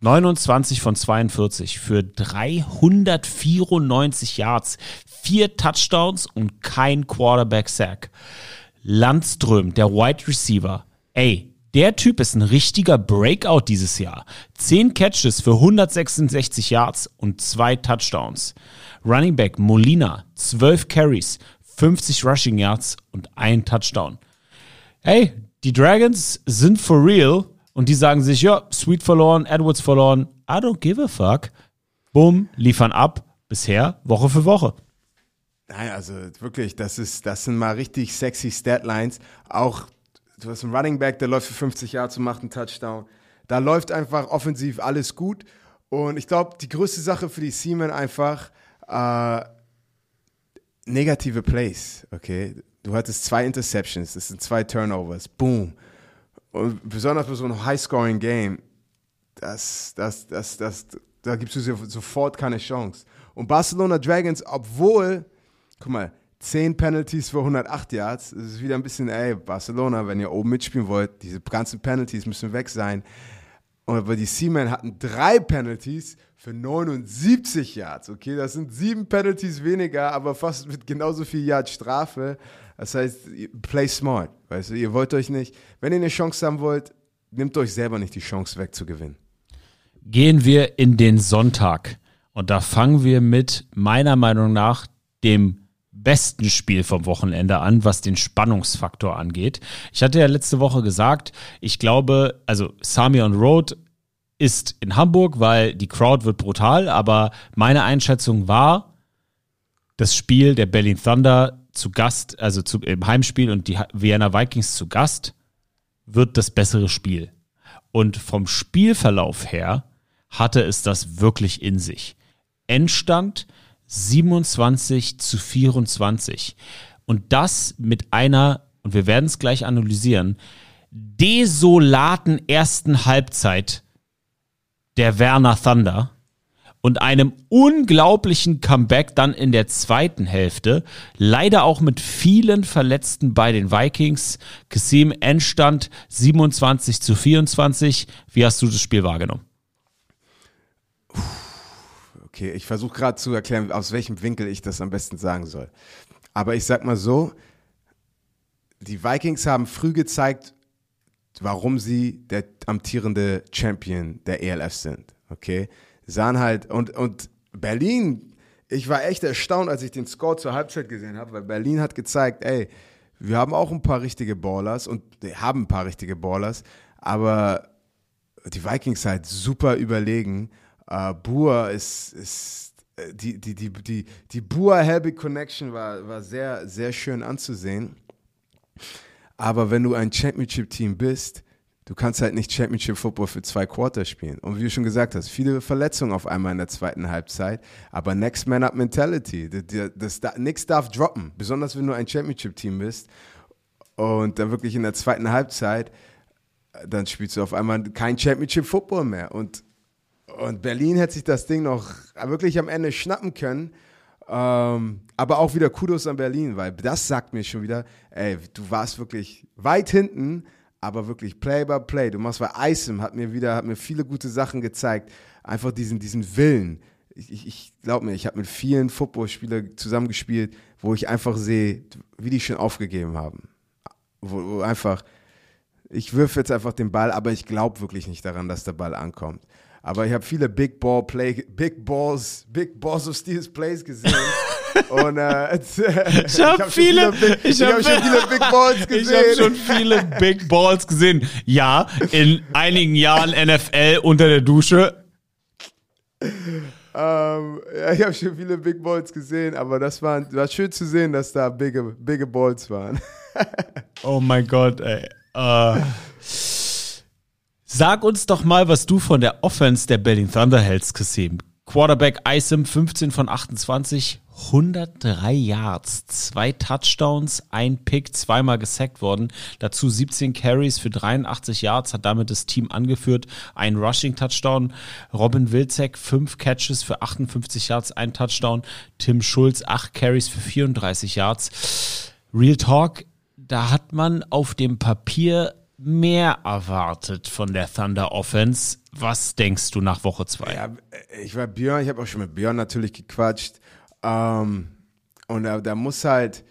29 von 42 für 394 Yards, vier Touchdowns und kein Quarterback-Sack. Landström, der Wide Receiver. Ey, der Typ ist ein richtiger Breakout dieses Jahr. 10 Catches für 166 Yards und zwei Touchdowns. Running Back Molina, 12 Carries, 50 Rushing Yards und ein Touchdown. Hey, die Dragons sind for real und die sagen sich, ja, Sweet verloren, Edwards verloren, I don't give a fuck. Bumm, liefern ab, bisher Woche für Woche. Nein, also wirklich, das ist, das sind mal richtig sexy Statlines. Auch, du hast einen Running Back, der läuft für 50 Yards und macht einen Touchdown. Da läuft einfach offensiv alles gut. Und ich glaube, die größte Sache für die Seamen einfach äh, negative Plays, okay? Du hattest zwei Interceptions, das sind zwei Turnovers, boom. Und besonders bei so einem High-Scoring-Game, das, das, das, das, da gibst du so- sofort keine Chance. Und Barcelona Dragons, obwohl, guck mal, 10 Penalties für 108 Yards, das ist wieder ein bisschen, ey, Barcelona, wenn ihr oben mitspielen wollt, diese ganzen Penalties müssen weg sein. Aber die Seamen hatten drei Penalties für 79 Yards, okay? Das sind sieben Penalties weniger, aber fast mit genauso viel Yards Strafe. Das heißt, play smart, weißt du? Ihr wollt euch nicht, wenn ihr eine Chance haben wollt, nehmt euch selber nicht die Chance weg zu gewinnen. Gehen wir in den Sonntag. Und da fangen wir mit meiner Meinung nach dem besten Spiel vom Wochenende an, was den Spannungsfaktor angeht. Ich hatte ja letzte Woche gesagt, ich glaube, also Samion Road ist in Hamburg, weil die Crowd wird brutal, aber meine Einschätzung war, das Spiel der Berlin Thunder zu Gast, also zu, im Heimspiel und die Vienna Vikings zu Gast, wird das bessere Spiel. Und vom Spielverlauf her hatte es das wirklich in sich. Endstand 27 zu 24. Und das mit einer, und wir werden es gleich analysieren, desolaten ersten Halbzeit der Werner Thunder und einem unglaublichen Comeback dann in der zweiten Hälfte. Leider auch mit vielen Verletzten bei den Vikings. Kasim Endstand 27 zu 24. Wie hast du das Spiel wahrgenommen? Okay, ich versuche gerade zu erklären, aus welchem Winkel ich das am besten sagen soll. Aber ich sag mal so, die Vikings haben früh gezeigt, warum sie der amtierende Champion der ELF sind. Okay? Sahen halt, und, und Berlin, ich war echt erstaunt, als ich den Score zur Halbzeit gesehen habe, weil Berlin hat gezeigt, ey, wir haben auch ein paar richtige Ballers und haben ein paar richtige Ballers, aber die Vikings halt super überlegen. Uh, Bua ist, ist äh, die, die, die, die, die Bua-Helbig Connection war, war sehr, sehr schön anzusehen. Aber wenn du ein Championship-Team bist, du kannst halt nicht Championship-Football für zwei Quarter spielen. Und wie du schon gesagt hast, viele Verletzungen auf einmal in der zweiten Halbzeit. Aber Next Man Up Mentality. Das, das, nichts darf droppen. Besonders wenn du ein Championship-Team bist. Und dann wirklich in der zweiten Halbzeit, dann spielst du auf einmal kein Championship-Football mehr. Und, und Berlin hätte sich das Ding noch wirklich am Ende schnappen können. Ähm, aber auch wieder Kudos an Berlin, weil das sagt mir schon wieder, ey, du warst wirklich weit hinten, aber wirklich Play by Play. Du machst, weil Isom hat mir wieder, hat mir viele gute Sachen gezeigt. Einfach diesen, diesen Willen. Ich, ich, ich glaube mir, ich habe mit vielen Footballspielern zusammengespielt, wo ich einfach sehe, wie die schon aufgegeben haben. Wo, wo einfach, ich wirf jetzt einfach den Ball, aber ich glaube wirklich nicht daran, dass der Ball ankommt. Aber ich habe viele Big Ball Play, Big Balls, Big Balls of Steel's Plays gesehen. Und äh, ich habe hab viele, viele, ich hab hab, schon viele Big Balls gesehen. Ich habe schon viele Big Balls gesehen. Ja, in einigen Jahren NFL unter der Dusche. Ähm, ja, ich habe schon viele Big Balls gesehen, aber das war, war schön zu sehen, dass da bigge, bigge Balls waren. oh mein Gott, ey. Uh. Sag uns doch mal, was du von der Offense der Berlin Thunder hältst, Kasim. Quarterback Isom 15 von 28, 103 Yards, zwei Touchdowns, ein Pick, zweimal gesackt worden. Dazu 17 Carries für 83 Yards, hat damit das Team angeführt. Ein Rushing Touchdown. Robin Wilczek, fünf Catches für 58 Yards, ein Touchdown. Tim Schulz, acht Carries für 34 Yards. Real Talk, da hat man auf dem Papier mehr erwartet von der Thunder Offense. Was denkst du nach Woche 2? Ja, ich war Björn, ich habe auch schon mit Björn natürlich gequatscht. Ähm, und da, da muss halt,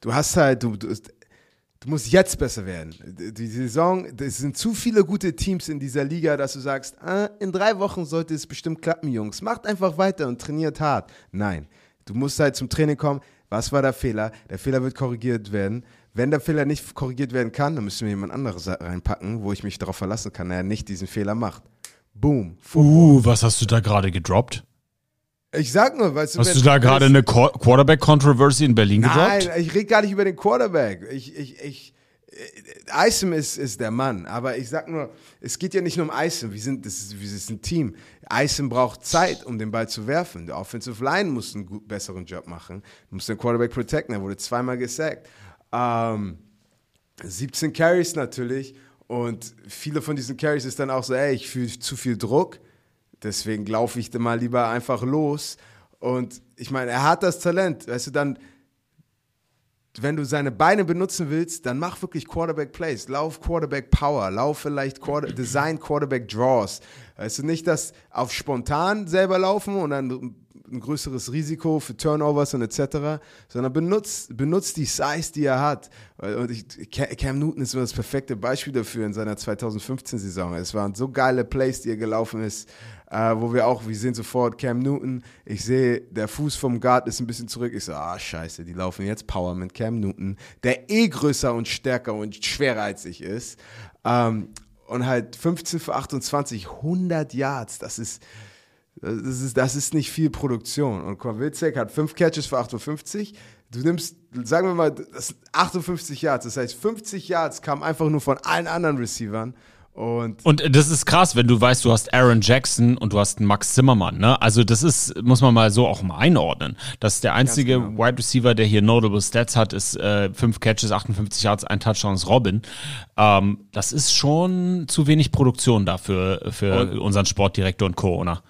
du hast halt, du, du, du musst jetzt besser werden. Die Saison, es sind zu viele gute Teams in dieser Liga, dass du sagst, ah, in drei Wochen sollte es bestimmt klappen, Jungs. Macht einfach weiter und trainiert hart. Nein, du musst halt zum Training kommen. Was war der Fehler? Der Fehler wird korrigiert werden. Wenn der Fehler nicht korrigiert werden kann, dann müssen wir jemand anderes reinpacken, wo ich mich darauf verlassen kann, dass er nicht diesen Fehler macht. Boom. Football. Uh, was hast du da gerade gedroppt? Ich sag nur, weißt du, Hast du da gerade eine Quarterback-Controversy in Berlin gedroppt? Nein, ich rede gar nicht über den Quarterback. Ich, ich, ich, äh, Isom ist, ist der Mann, aber ich sag nur, es geht ja nicht nur um Isom, wir sind, das ist, wir sind ein Team. Isom braucht Zeit, um den Ball zu werfen. Der Offensive Line muss einen gut, besseren Job machen, muss den Quarterback protecten, er wurde zweimal gesackt. Ähm, 17 Carries natürlich. Und viele von diesen Carries ist dann auch so, ey, ich fühle zu viel Druck, deswegen laufe ich mal lieber einfach los. Und ich meine, er hat das Talent, weißt du, dann, wenn du seine Beine benutzen willst, dann mach wirklich Quarterback Plays, lauf Quarterback Power, lauf vielleicht Quarter Design Quarterback Draws. Weißt du, nicht das auf spontan selber laufen und dann ein größeres Risiko für Turnovers und etc., sondern benutzt, benutzt die Size, die er hat. Und ich, Cam Newton ist das perfekte Beispiel dafür in seiner 2015-Saison. Es waren so geile Plays, die er gelaufen ist, äh, wo wir auch, wir sehen sofort Cam Newton, ich sehe, der Fuß vom Guard ist ein bisschen zurück. Ich so, ah, scheiße, die laufen jetzt Power mit Cam Newton, der eh größer und stärker und schwerer als ich ist. Ähm, und halt 15 für 28, 100 Yards, das ist das ist, das ist nicht viel Produktion. Und Korwitzek hat fünf Catches für 58. Du nimmst, sagen wir mal, das sind 58 Yards. Das heißt, 50 Yards kamen einfach nur von allen anderen Receivern. Und Und das ist krass, wenn du weißt, du hast Aaron Jackson und du hast einen Max Zimmermann. Ne? Also das ist, muss man mal so auch mal einordnen. Das ist der einzige genau. Wide Receiver, der hier notable Stats hat, ist äh, fünf Catches, 58 Yards, ein Touchdown ist Robin. Ähm, das ist schon zu wenig Produktion dafür für unseren Sportdirektor und Co-Owner.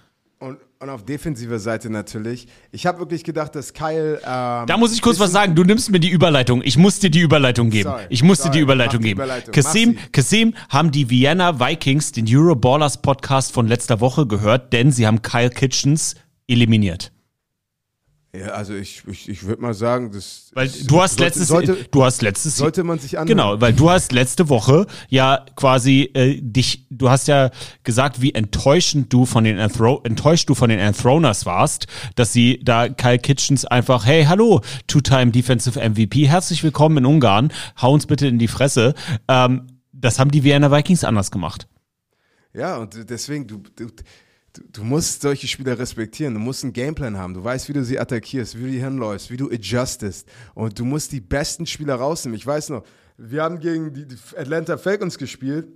Und, und auf defensiver Seite natürlich. Ich habe wirklich gedacht, dass Kyle. Ähm, Da muss ich kurz was sagen. Du nimmst mir die Überleitung. Ich muss dir die Überleitung geben. Sorry, ich muss dir die Überleitung Mach die geben. Überleitung. Kasim. Kasim haben die Vienna Vikings den Euroballers Podcast von letzter Woche gehört, denn sie haben Kyle Kitchens eliminiert. Ja, also ich, ich, ich würde mal sagen, das. Weil du hast sollte, letztes, Sollte, du hast letztes, sollte man sich anhören. genau, weil du hast letzte Woche ja quasi äh, dich, du hast ja gesagt, wie enttäuschend du von den Enthro enttäuscht du von den Enthroners warst, dass sie da Kyle Kitchens einfach, hey, hallo, Two-Time Defensive MVP, herzlich willkommen in Ungarn, hau uns bitte in die Fresse. Ähm, das haben die Vienna Vikings anders gemacht. Ja, und deswegen, du, du, du, du musst solche Spieler respektieren. Du musst einen Gameplan haben. Du weißt, wie du sie attackierst, wie du die hinläufst, wie du adjustest. Und du musst die besten Spieler rausnehmen. Ich weiß noch, wir haben gegen die Atlanta Falcons gespielt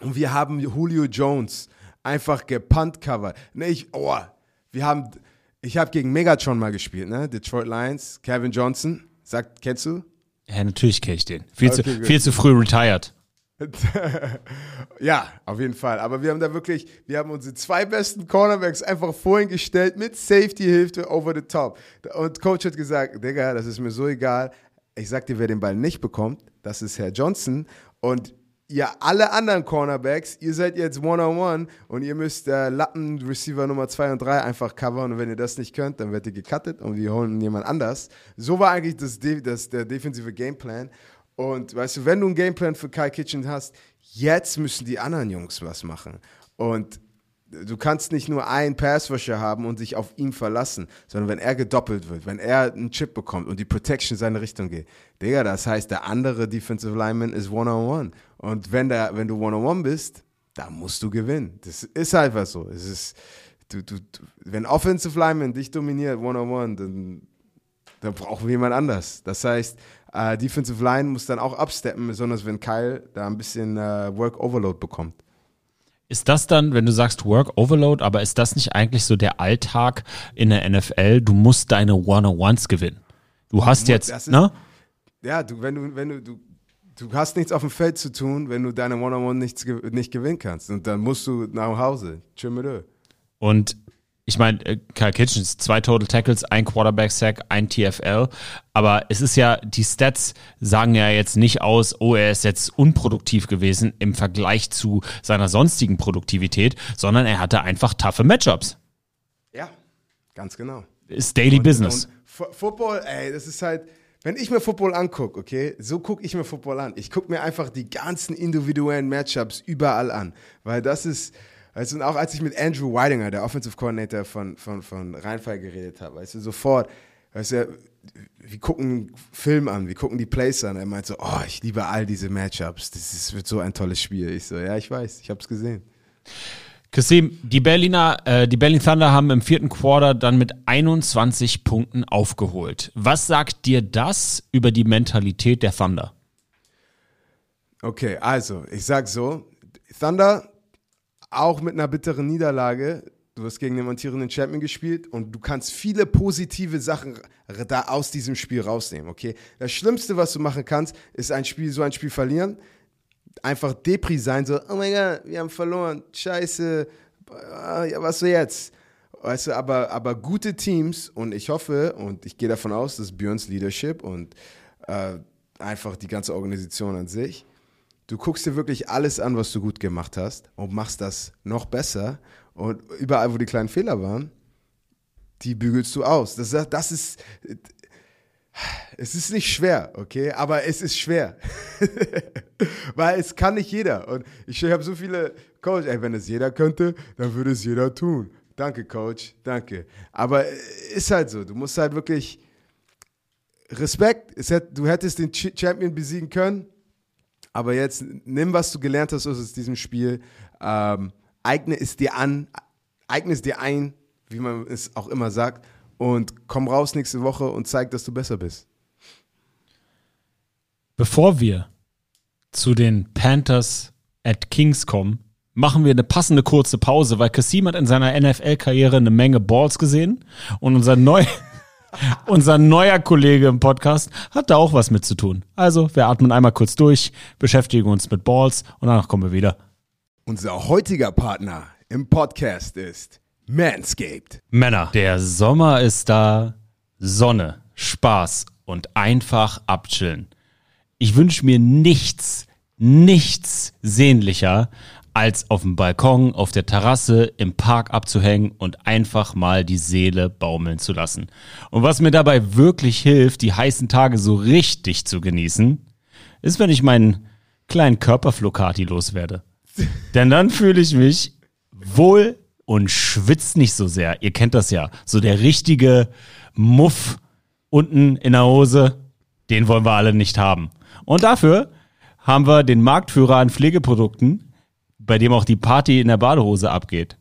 und wir haben Julio Jones einfach gepunt cover. Nee, ich, oh, wir haben, ich habe gegen Megatron mal gespielt, ne? Detroit Lions, Kevin Johnson. Sagt, kennst du? Ja, natürlich kenne ich den. Viel, Okay, zu, gut. viel zu früh retired. Ja, auf jeden Fall. Aber wir haben da wirklich, wir haben unsere zwei besten Cornerbacks einfach vorhin gestellt mit Safety-Hilfe over the top. Und Coach hat gesagt, Digga, das ist mir so egal. Ich sag dir, wer den Ball nicht bekommt, das ist Herr Johnson. Und ihr alle anderen Cornerbacks, ihr seid jetzt One-on-One und ihr müsst äh, Lappen Receiver Nummer 2 und 3 einfach covern. Und wenn ihr das nicht könnt, dann werdet ihr gecuttet und wir holen jemand anders. So war eigentlich das, das, der defensive Gameplan. Und weißt du, wenn du einen Gameplan für Kai Kitchen hast, jetzt müssen die anderen Jungs was machen. Und du kannst nicht nur einen Passwasher haben und sich auf ihn verlassen, sondern wenn er gedoppelt wird, wenn er einen Chip bekommt und die Protection in seine Richtung geht, Digga, das heißt, der andere Defensive Lineman ist One-on-One. Und wenn, der, wenn du One-on-One bist, da musst du gewinnen. Das ist einfach so. Es ist, du, du, du, wenn Offensive Lineman dich dominiert, One-on-One, dann dann brauchen wir jemand anders. Das heißt, äh, Defensive Line muss dann auch absteppen, besonders wenn Kyle da ein bisschen äh, Work Overload bekommt. Ist das dann, wenn du sagst Work Overload, aber ist das nicht eigentlich so der Alltag in der NFL? Du musst deine One-on-Ones gewinnen. Du hast jetzt, ist- ne? Ja, du, wenn du, wenn du, du, du hast nichts auf dem Feld zu tun, wenn du deine One-on-One nichts ge- nicht gewinnen kannst. Und dann musst du nach Hause. Tschö Ö. Und ich meine, äh, Kyle Kitchens, zwei Total Tackles, ein Quarterback-Sack, ein TFL. Aber es ist ja, die Stats sagen ja jetzt nicht aus, oh, er ist jetzt unproduktiv gewesen im Vergleich zu seiner sonstigen Produktivität, sondern er hatte einfach taffe Matchups. Ja, ganz genau. Ist Daily Business. Und Football, ey, das ist halt, wenn ich mir Football angucke, okay, so gucke ich mir Football an. Ich gucke mir einfach die ganzen individuellen Matchups überall an, weil das ist, weißt du, und auch als ich mit Andrew Weidinger, der Offensive Coordinator von, von, von Rheinfall geredet habe, weißt du, sofort, weißt du, wir gucken Film an, wir gucken die Plays an. Er meint so, oh, ich liebe all diese Matchups, das ist, wird so ein tolles Spiel. Ich so, ja, ich weiß, ich habe es gesehen. Kasim, die Berliner, äh, die Berlin Thunder haben im vierten Quarter dann mit 21 Punkten aufgeholt. Was sagt dir das über die Mentalität der Thunder? Okay, also, ich sag so, Thunder, auch mit einer bitteren Niederlage, du hast gegen den montierenden Champion gespielt und du kannst viele positive Sachen da aus diesem Spiel rausnehmen, okay? Das Schlimmste, was du machen kannst, ist ein Spiel, so ein Spiel verlieren, einfach Depri sein, so, oh mein Gott, wir haben verloren, scheiße, ah, ja, was so jetzt? Weißt du, aber, aber gute Teams und ich hoffe und ich gehe davon aus, dass Björns Leadership und äh, einfach die ganze Organisation an sich, du guckst dir wirklich alles an, was du gut gemacht hast und machst das noch besser. Und überall, wo die kleinen Fehler waren, die bügelst du aus. Das, das ist, es ist nicht schwer, okay, aber es ist schwer, weil es kann nicht jeder. Und ich habe so viele Coach, ey, wenn es jeder könnte, dann würde es jeder tun. Danke, Coach, danke. Aber ist halt so, du musst halt wirklich Respekt, es hätt, du hättest den Ch- Champion besiegen können, aber jetzt nimm, was du gelernt hast aus diesem Spiel, ähm, eigne es dir an, eigne es dir ein, wie man es auch immer sagt, und komm raus nächste Woche und zeig, dass du besser bist. Bevor wir zu den Panthers at Kingscom machen wir eine passende kurze Pause, weil Kasim hat in seiner NFL-Karriere eine Menge Balls gesehen und unser neu unser neuer Kollege im Podcast hat da auch was mit zu tun. Also, wir atmen einmal kurz durch, beschäftigen uns mit Balls und danach kommen wir wieder. Unser heutiger Partner im Podcast ist Manscaped. Männer, der Sommer ist da, Sonne, Spaß und einfach abchillen. Ich wünsche mir nichts, nichts sehnlicher, als auf dem Balkon, auf der Terrasse, im Park abzuhängen und einfach mal die Seele baumeln zu lassen. Und was mir dabei wirklich hilft, die heißen Tage so richtig zu genießen, ist, wenn ich meinen kleinen Körperflokati loswerde. Denn dann fühle ich mich wohl und schwitzt nicht so sehr. Ihr kennt das ja. So der richtige Muff unten in der Hose, den wollen wir alle nicht haben. Und dafür haben wir den Marktführer an Pflegeprodukten, bei dem auch die Party in der Badehose abgeht.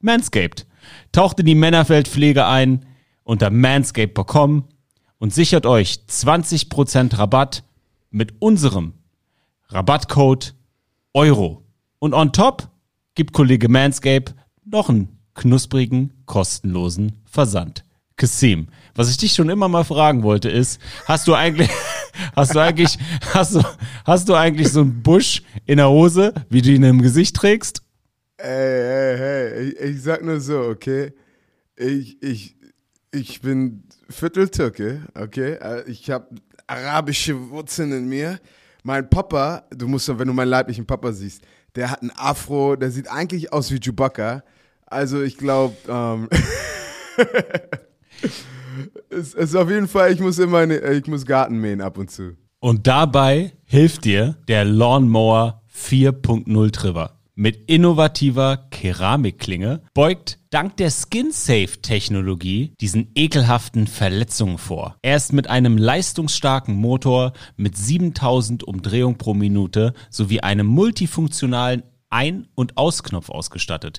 Manscaped. Taucht in die Männerfeldpflege ein unter manscaped.com und sichert euch 20% Rabatt mit unserem Rabattcode EURO. Und on top gibt Kollege Manscape noch einen knusprigen, kostenlosen Versand. Kasim, was ich dich schon immer mal fragen wollte, ist, hast du eigentlich, hast du eigentlich, hast du, hast du eigentlich so einen Busch in der Hose, wie du ihn im Gesicht trägst? Ey, ey, hey, ich, ich sag nur so, okay? Ich, ich, ich bin Vierteltürke, okay? Äh, Ich habe arabische Wurzeln in mir. Mein Papa, du musst, wenn du meinen leiblichen Papa siehst, der hat einen Afro, der sieht eigentlich aus wie Chewbacca. Also ich glaube, ähm, es ist auf jeden Fall, ich muss immer, eine, ich muss Garten mähen ab und zu. Und dabei hilft dir der Lawnmower 4.0 Trimmer. Mit innovativer Keramikklinge beugt dank der SkinSafe-Technologie diesen ekelhaften Verletzungen vor. Er ist mit einem leistungsstarken Motor mit 7000 Umdrehungen pro Minute sowie einem multifunktionalen ein- und Ausknopf ausgestattet.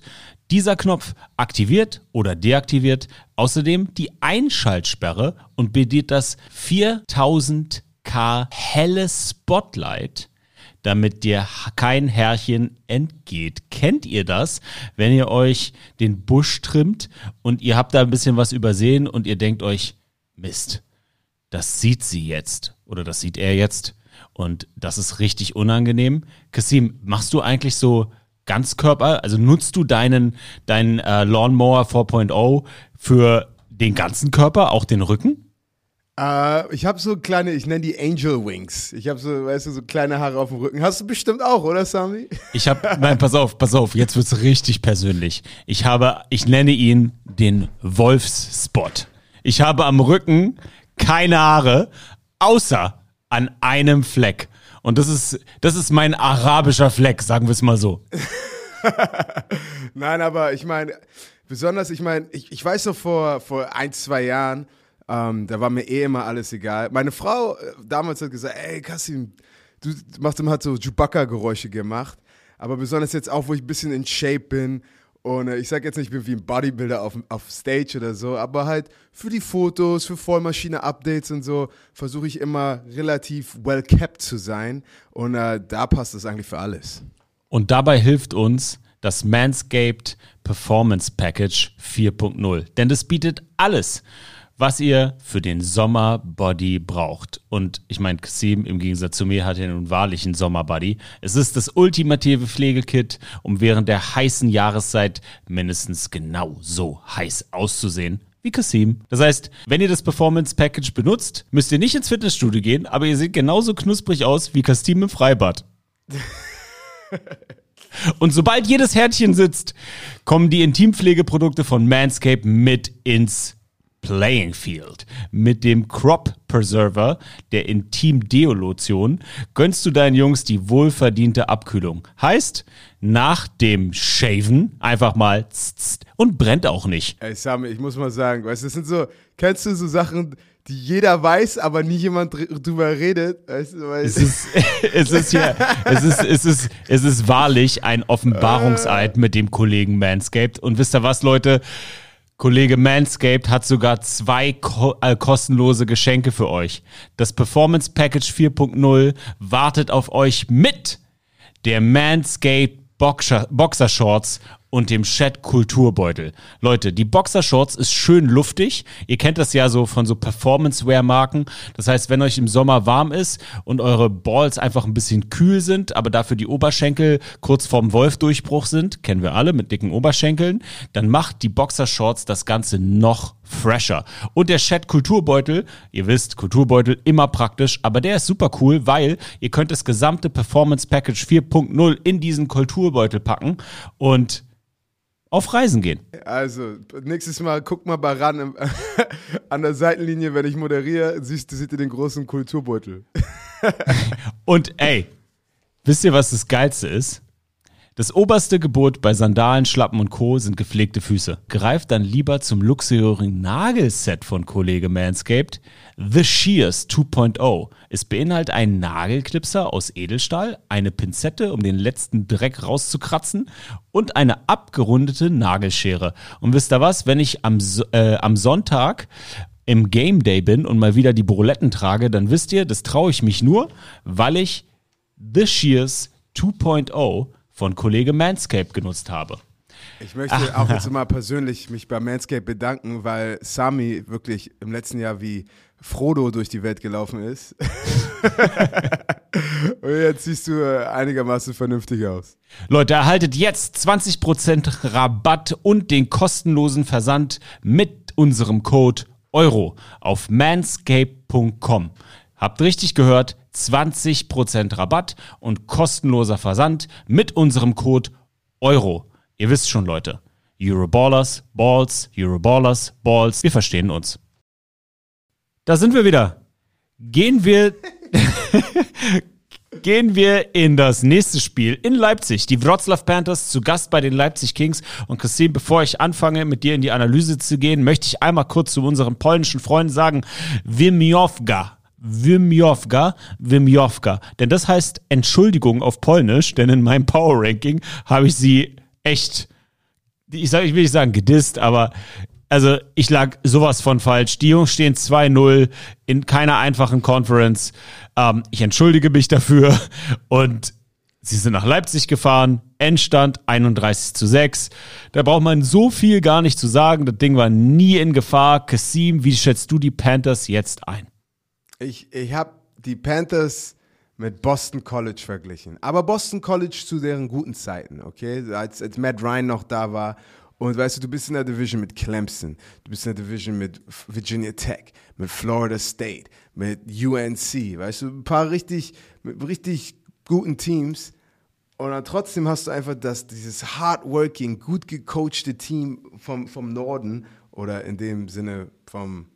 Dieser Knopf aktiviert oder deaktiviert außerdem die Einschaltsperre und bedient das 4000K helle Spotlight, damit dir kein Härchen entgeht. Kennt ihr das, wenn ihr euch den Busch trimmt und ihr habt da ein bisschen was übersehen und ihr denkt euch, Mist, das sieht sie jetzt oder das sieht er jetzt und das ist richtig unangenehm. Kasim, machst du eigentlich so Ganzkörper, also nutzt du deinen, deinen äh, Lawnmower 4.0 für den ganzen Körper, auch den Rücken? Äh, ich habe so kleine, ich nenne die Angel Wings. Ich habe so, weißt du, so kleine Haare auf dem Rücken. Hast du bestimmt auch, oder Sami? Ich habe, nein, pass auf, pass auf, jetzt wird's richtig persönlich. Ich habe, ich nenne ihn den Wolfsspot. Ich habe am Rücken keine Haare, außer an einem Fleck. Und das ist, das ist mein arabischer Fleck, sagen wir es mal so. Nein, aber ich meine, besonders, ich meine, ich, ich weiß noch vor, vor ein, zwei Jahren, ähm, da war mir eh immer alles egal. Meine Frau äh, damals hat gesagt, ey, Kassim, du machst immer hat so Chewbacca-Geräusche gemacht. Aber besonders jetzt auch, wo ich ein bisschen in Shape bin. Und äh, ich sag jetzt nicht, ich bin wie ein Bodybuilder auf, auf Stage oder so, aber halt für die Fotos, für Vollmaschine-Updates und so, versuche ich immer relativ well kept zu sein. Und äh, da passt das eigentlich für alles. Und dabei hilft uns das Manscaped Performance Package 4.0. Denn das bietet alles, was ihr für den Sommerbody braucht. Und ich meine, Kasim im Gegensatz zu mir hat ja nun wahrlich einen Sommerbody. Es ist das ultimative Pflegekit, um während der heißen Jahreszeit mindestens genau so heiß auszusehen wie Kasim. Das heißt, wenn ihr das Performance Package benutzt, müsst ihr nicht ins Fitnessstudio gehen, aber ihr seht genauso knusprig aus wie Kasim im Freibad. Und sobald jedes Härtchen sitzt, kommen die Intimpflegeprodukte von Manscaped mit ins Playing Field. Mit dem Crop Preserver der Intim Deolotion gönnst du deinen Jungs die wohlverdiente Abkühlung. Heißt, nach dem Shaven einfach mal und brennt auch nicht. Ey, Sami, ich muss mal sagen, weißt du, das sind so, kennst du so Sachen, die jeder weiß, aber nie jemand dr- drüber redet? Weißt du, Es ist, es ist hier, es ist, es ist, es ist wahrlich ein Offenbarungseid mit dem Kollegen Manscaped. Und wisst ihr was, Leute? Kollege Manscaped hat sogar zwei ko äh, kostenlose Geschenke für euch. Das Performance Package 4.0 wartet auf euch mit der Manscaped Boxer, Boxershorts und dem Shed Kulturbeutel. Leute, die Boxershorts ist schön luftig. Ihr kennt das ja so von so Performance-Wear-Marken. Das heißt, wenn euch im Sommer warm ist und eure Balls einfach ein bisschen kühl sind, aber dafür die Oberschenkel kurz vorm Wolfdurchbruch sind, kennen wir alle mit dicken Oberschenkeln, dann macht die Boxershorts das Ganze noch fresher. Und der Shed Kulturbeutel, ihr wisst, Kulturbeutel immer praktisch, aber der ist super cool, weil ihr könnt das gesamte Performance Package 4.0 in diesen Kulturbeutel packen und auf Reisen gehen. Also, nächstes Mal guck mal bei ran an der Seitenlinie, wenn ich moderiere, siehst du, seht ihr den großen Kulturbeutel. Und ey, wisst ihr, was das Geilste ist? Das oberste Gebot bei Sandalen, Schlappen und Co. sind gepflegte Füße. Greift dann lieber zum luxuriösen Nagelset von Kollege Manscaped. The Shears 2.0. Es beinhaltet einen Nagelknipser aus Edelstahl, eine Pinzette, um den letzten Dreck rauszukratzen und eine abgerundete Nagelschere. Und wisst ihr was? Wenn ich am, äh, am Sonntag im Game Day bin und mal wieder die Buletten trage, dann wisst ihr, das traue ich mich nur, weil ich The Shears 2.0 von Kollege Manscaped genutzt habe. Ich möchte auch jetzt mal persönlich mich bei Manscaped bedanken, weil Sami wirklich im letzten Jahr wie Frodo durch die Welt gelaufen ist. Und jetzt siehst du äh, einigermaßen vernünftig aus. Leute, erhaltet jetzt 20% Rabatt und den kostenlosen Versand mit unserem Code EURO auf manscape.com. Habt richtig gehört, 20% Rabatt und kostenloser Versand mit unserem Code EURO. Ihr wisst schon, Leute. Euroballers, Balls, Euroballers, Balls. Wir verstehen uns. Da sind wir wieder. Gehen wir gehen wir in das nächste Spiel in Leipzig. Die Wroclaw Panthers zu Gast bei den Leipzig Kings. Und Christine, bevor ich anfange, mit dir in die Analyse zu gehen, möchte ich einmal kurz zu unseren polnischen Freunden sagen, Wimiowga. Wimiowga, Wimiowga. Denn das heißt Entschuldigung auf Polnisch, denn in meinem Power Ranking habe ich sie echt, ich, sag, ich will nicht sagen gedisst, aber also ich lag sowas von falsch. Die Jungs stehen 2-0 in keiner einfachen Conference. Ähm, ich entschuldige mich dafür und sie sind nach Leipzig gefahren. Endstand 31 zu 6. Da braucht man so viel gar nicht zu sagen. Das Ding war nie in Gefahr. Kasim, wie schätzt du die Panthers jetzt ein? Ich, ich habe die Panthers mit Boston College verglichen. Aber Boston College zu deren guten Zeiten, okay? Als, als Matt Ryan noch da war. Und weißt du, du bist in der Division mit Clemson, du bist in der Division mit Virginia Tech, mit Florida State, mit UNC, weißt du, ein paar richtig, richtig guten Teams. Und dann trotzdem hast du einfach das, dieses hardworking, gut gecoachte Team vom, vom Norden oder in dem Sinne vom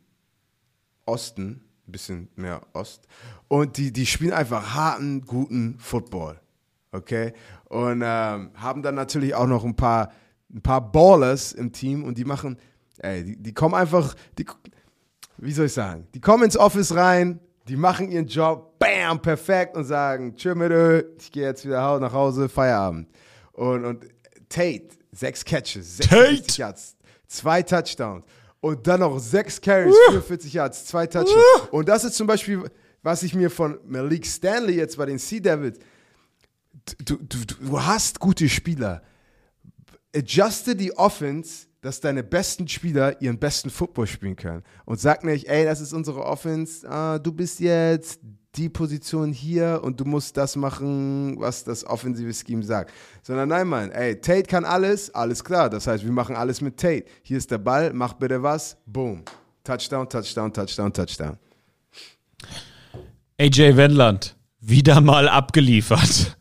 Osten, ein bisschen mehr Ost. Und die, die spielen einfach harten, guten Football. Okay? Und ähm, haben dann natürlich auch noch ein paar, ein paar Ballers im Team und die machen, ey, die, die kommen einfach, die, wie soll ich sagen, die kommen ins Office rein, die machen ihren Job, bam, perfekt und sagen, tschö mit ich gehe jetzt wieder nach Hause, Feierabend. Und, und Tate, sechs Catches, 46 Yards, zwei Touchdowns und dann noch sechs Carries, 44 Yards, zwei Touchdowns. Und das ist zum Beispiel, was ich mir von Malik Stanley jetzt bei den Sea Devils, du, du, du, du hast gute Spieler. Adjuste die Offense, dass deine besten Spieler ihren besten Football spielen können. Und sag nicht, ey, das ist unsere Offense, ah, du bist jetzt die Position hier und du musst das machen, was das offensive Scheme sagt. Sondern nein, Mann, ey, Tate kann alles, alles klar. Das heißt, wir machen alles mit Tate. Hier ist der Ball, mach bitte was, boom. Touchdown, Touchdown, Touchdown, Touchdown. AJ Wendland, wieder mal abgeliefert.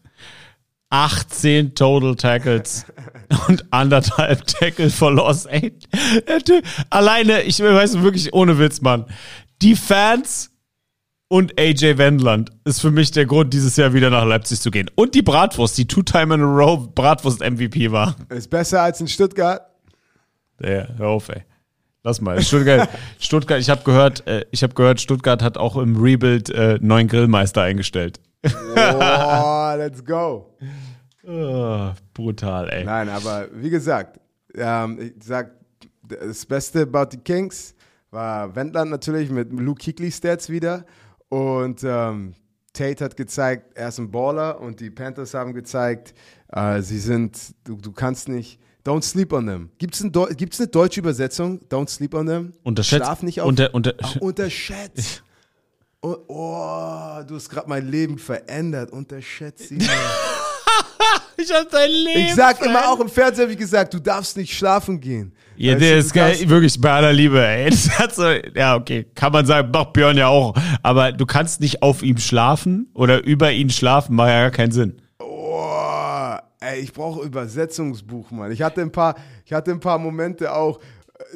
18 Total Tackles und anderthalb Tackle for Loss. Ey, alleine, ich weiß wirklich ohne Witz, Mann. Die Fans und AJ Wendland ist für mich der Grund, dieses Jahr wieder nach Leipzig zu gehen. Und die Bratwurst, die Two-Time in a Row Bratwurst MVP war. Ist besser als in Stuttgart. Ja, hör auf, ey. Lass mal. Stuttgart, Stuttgart ich habe gehört, äh, ich habe gehört, Stuttgart hat auch im Rebuild äh, neuen Grillmeister eingestellt. Oh, let's go. Ah, brutal, ey. Nein, aber wie gesagt, ähm, ich sag, das Beste about die Kings war Wendland natürlich mit Luke Kuechly Stats wieder. Und ähm, Tate hat gezeigt, er ist ein Baller und die Panthers haben gezeigt, äh, sie sind, du, du kannst nicht, don't sleep on them. Gibt es ein gibt's eine deutsche Übersetzung? Don't sleep on them? Unterschätzt. Schlaf nicht auf. Unter, unter, Ach, unterschätzt. Oh, oh, du hast gerade mein Leben verändert. Unterschätzt sie. ich hab dein Leben. Ich sag immer auch im Fernsehen, ich gesagt, du darfst nicht schlafen gehen. Ja, Weißt der du, ist geil, wirklich bei aller Liebe, ey. Das hat so, ja, okay, kann man sagen, macht Björn ja auch. Aber du kannst nicht auf ihm schlafen oder über ihn schlafen, macht ja gar keinen Sinn. Oh, ey, ich brauche Übersetzungsbuch, Mann. Ich hatte ein paar, ich hatte ein paar Momente auch,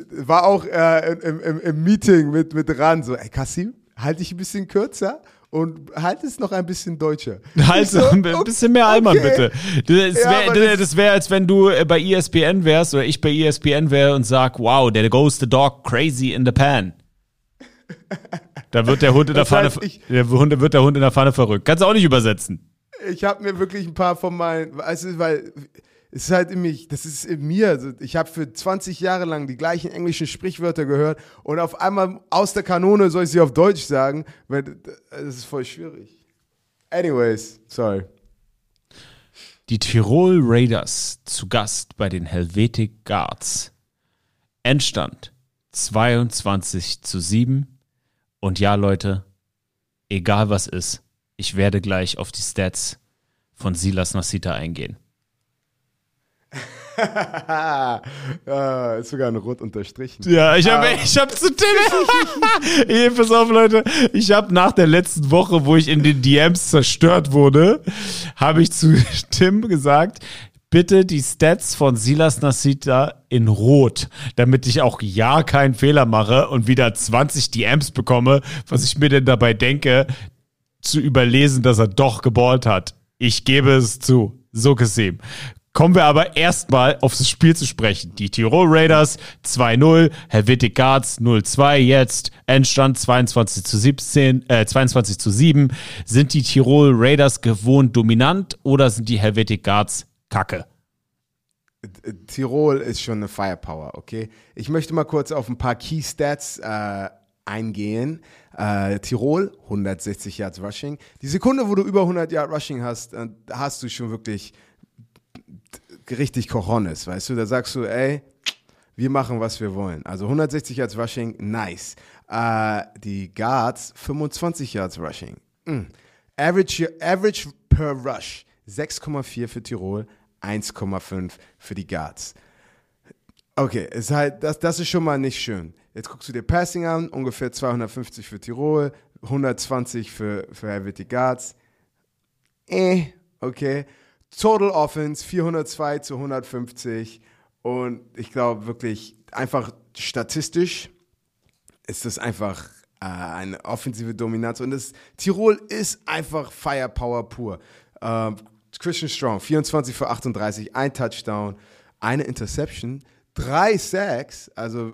war auch äh, im, im, im Meeting mit, mit Ran, so, ey, Kassim, halt dich ein bisschen kürzer und halt es noch ein bisschen deutscher. Halt so, ein bisschen mehr Allmann, okay. bitte. Das Ja, wäre, das- das wär, als wenn du äh, bei ESPN wärst oder ich bei ESPN wäre und sag, wow, there goes the dog crazy in the pan. Da wird der Hund in der Das Pfanne, heißt, ich- der Hund, wird der Hund in der Pfanne verrückt. Kannst du auch nicht übersetzen. ich habe mir wirklich ein paar von meinen, du, weil es ist halt in mich, das ist in mir. Also ich habe für 20 Jahre lang die gleichen englischen Sprichwörter gehört und auf einmal aus der Kanone soll ich sie auf Deutsch sagen, weil das ist voll schwierig. Anyways, sorry. Die Tirol Raiders zu Gast bei den Helvetic Guards. Endstand 22 zu 7. Und ja, Leute, egal was ist, ich werde gleich auf die Stats von Silas Nasita eingehen. ah, ist sogar ein Rot unterstrichen. Ja, ich habe ich hab zu Tim. Ey, pass auf, Leute. Ich habe nach der letzten Woche, wo ich in den DMs zerstört wurde, habe ich zu Tim gesagt, bitte die Stats von Silas Nasita in Rot, damit ich auch ja keinen Fehler mache und wieder 20 DMs bekomme, was ich mir denn dabei denke, zu überlesen, dass er doch geballt hat. Ich gebe es zu. So Kassim. Kommen wir aber erstmal auf das Spiel zu sprechen. Die Tirol Raiders 2-0, Helvetic Guards 0-2 jetzt, Endstand 22 zu 17, äh, 22 zu 7. Sind die Tirol Raiders gewohnt dominant oder sind die Helvetic Guards kacke? Tirol ist schon eine Firepower, okay? Ich möchte mal kurz auf ein paar Key Stats äh, eingehen. Äh, Tirol, 160 Yards Rushing. Die Sekunde, wo du über 100 Yard Rushing hast, äh, hast du schon wirklich richtig Cojones, weißt du? Da sagst du, ey, wir machen, was wir wollen. Also 160 Yards Rushing, nice. Äh, die Guards, 25 Yards Rushing. Mm. Average, average per Rush, 6,4 für Tirol, 1,5 für die Guards. Okay, ist halt, das, das ist schon mal nicht schön. Jetzt guckst du dir Passing an, ungefähr 250 für Tirol, 120 für, für Helvetic Guards. Eh, okay. Total Offense 402 zu 150 und ich glaube wirklich einfach statistisch ist das einfach äh, eine offensive Dominanz und das Tirol ist einfach Firepower pur. Ähm, Christian Strong 24 für 38, ein Touchdown, eine Interception, drei Sacks, also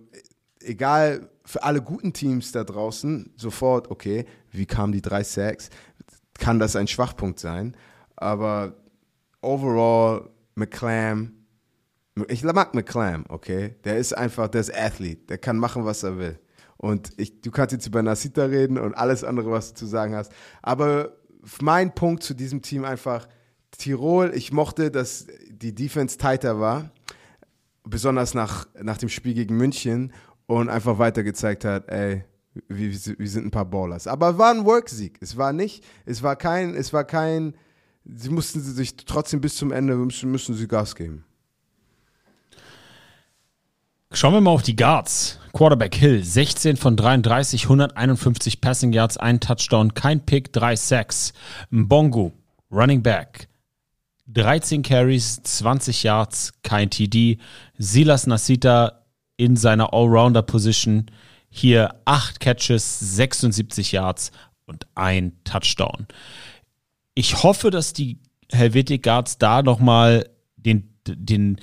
egal für alle guten Teams da draußen sofort, okay, wie kamen die drei Sacks? Kann das ein Schwachpunkt sein? Aber overall, McClam, ich mag McClam, okay? Der ist einfach, der ist Athlete, der kann machen, was er will. Und ich, du kannst jetzt über Nasita reden und alles andere, was du zu sagen hast. Aber mein Punkt zu diesem Team einfach, Tirol, ich mochte, dass die Defense tighter war, besonders nach, nach dem Spiel gegen München und einfach weiter gezeigt hat, ey, wir, wir sind ein paar Ballers. Aber war ein Worksieg. Es war nicht, es war kein, es war kein, sie mussten sich trotzdem bis zum Ende, müssen, müssen sie Gas geben. Schauen wir mal auf die Guards. Quarterback Hill, 16 von 33, 151 Passing Yards, ein Touchdown, kein Pick, drei Sacks. Mbongo, Running Back, 13 Carries, 20 Yards, kein TD. Silas Nasita in seiner Allrounder-Position, hier 8 Catches, 76 Yards und ein Touchdown. Ich hoffe, dass die Helvetic Guards da nochmal den, den,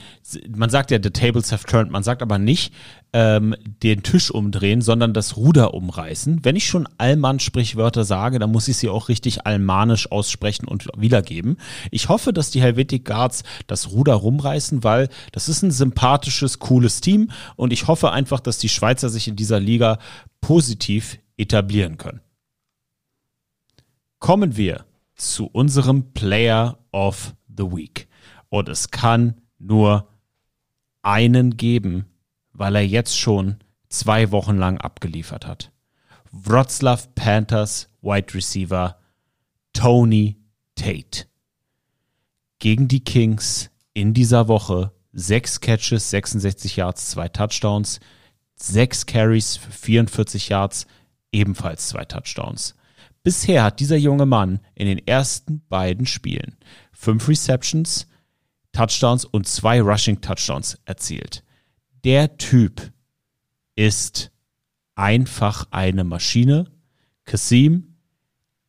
man sagt ja, the tables have turned, man sagt aber nicht ähm, den Tisch umdrehen, sondern das Ruder umreißen. Wenn ich schon Allmann-Sprichwörter sage, dann muss ich sie auch richtig almanisch aussprechen und wiedergeben. Ich hoffe, dass die Helvetic Guards das Ruder rumreißen, weil das ist ein sympathisches, cooles Team und ich hoffe einfach, dass die Schweizer sich in dieser Liga positiv etablieren können. kommen wir zu unserem Player of the Week. Und es kann nur einen geben, weil er jetzt schon zwei Wochen lang abgeliefert hat. Wroclaw Panthers Wide Receiver Tony Tate. Gegen die Kings in dieser Woche sechs Catches, 66 Yards, zwei Touchdowns, sechs Carries für 44 Yards, ebenfalls zwei Touchdowns. Bisher hat dieser junge Mann in den ersten beiden Spielen fünf Receptions, Touchdowns und zwei Rushing Touchdowns erzielt. Der Typ ist einfach eine Maschine. Kasim,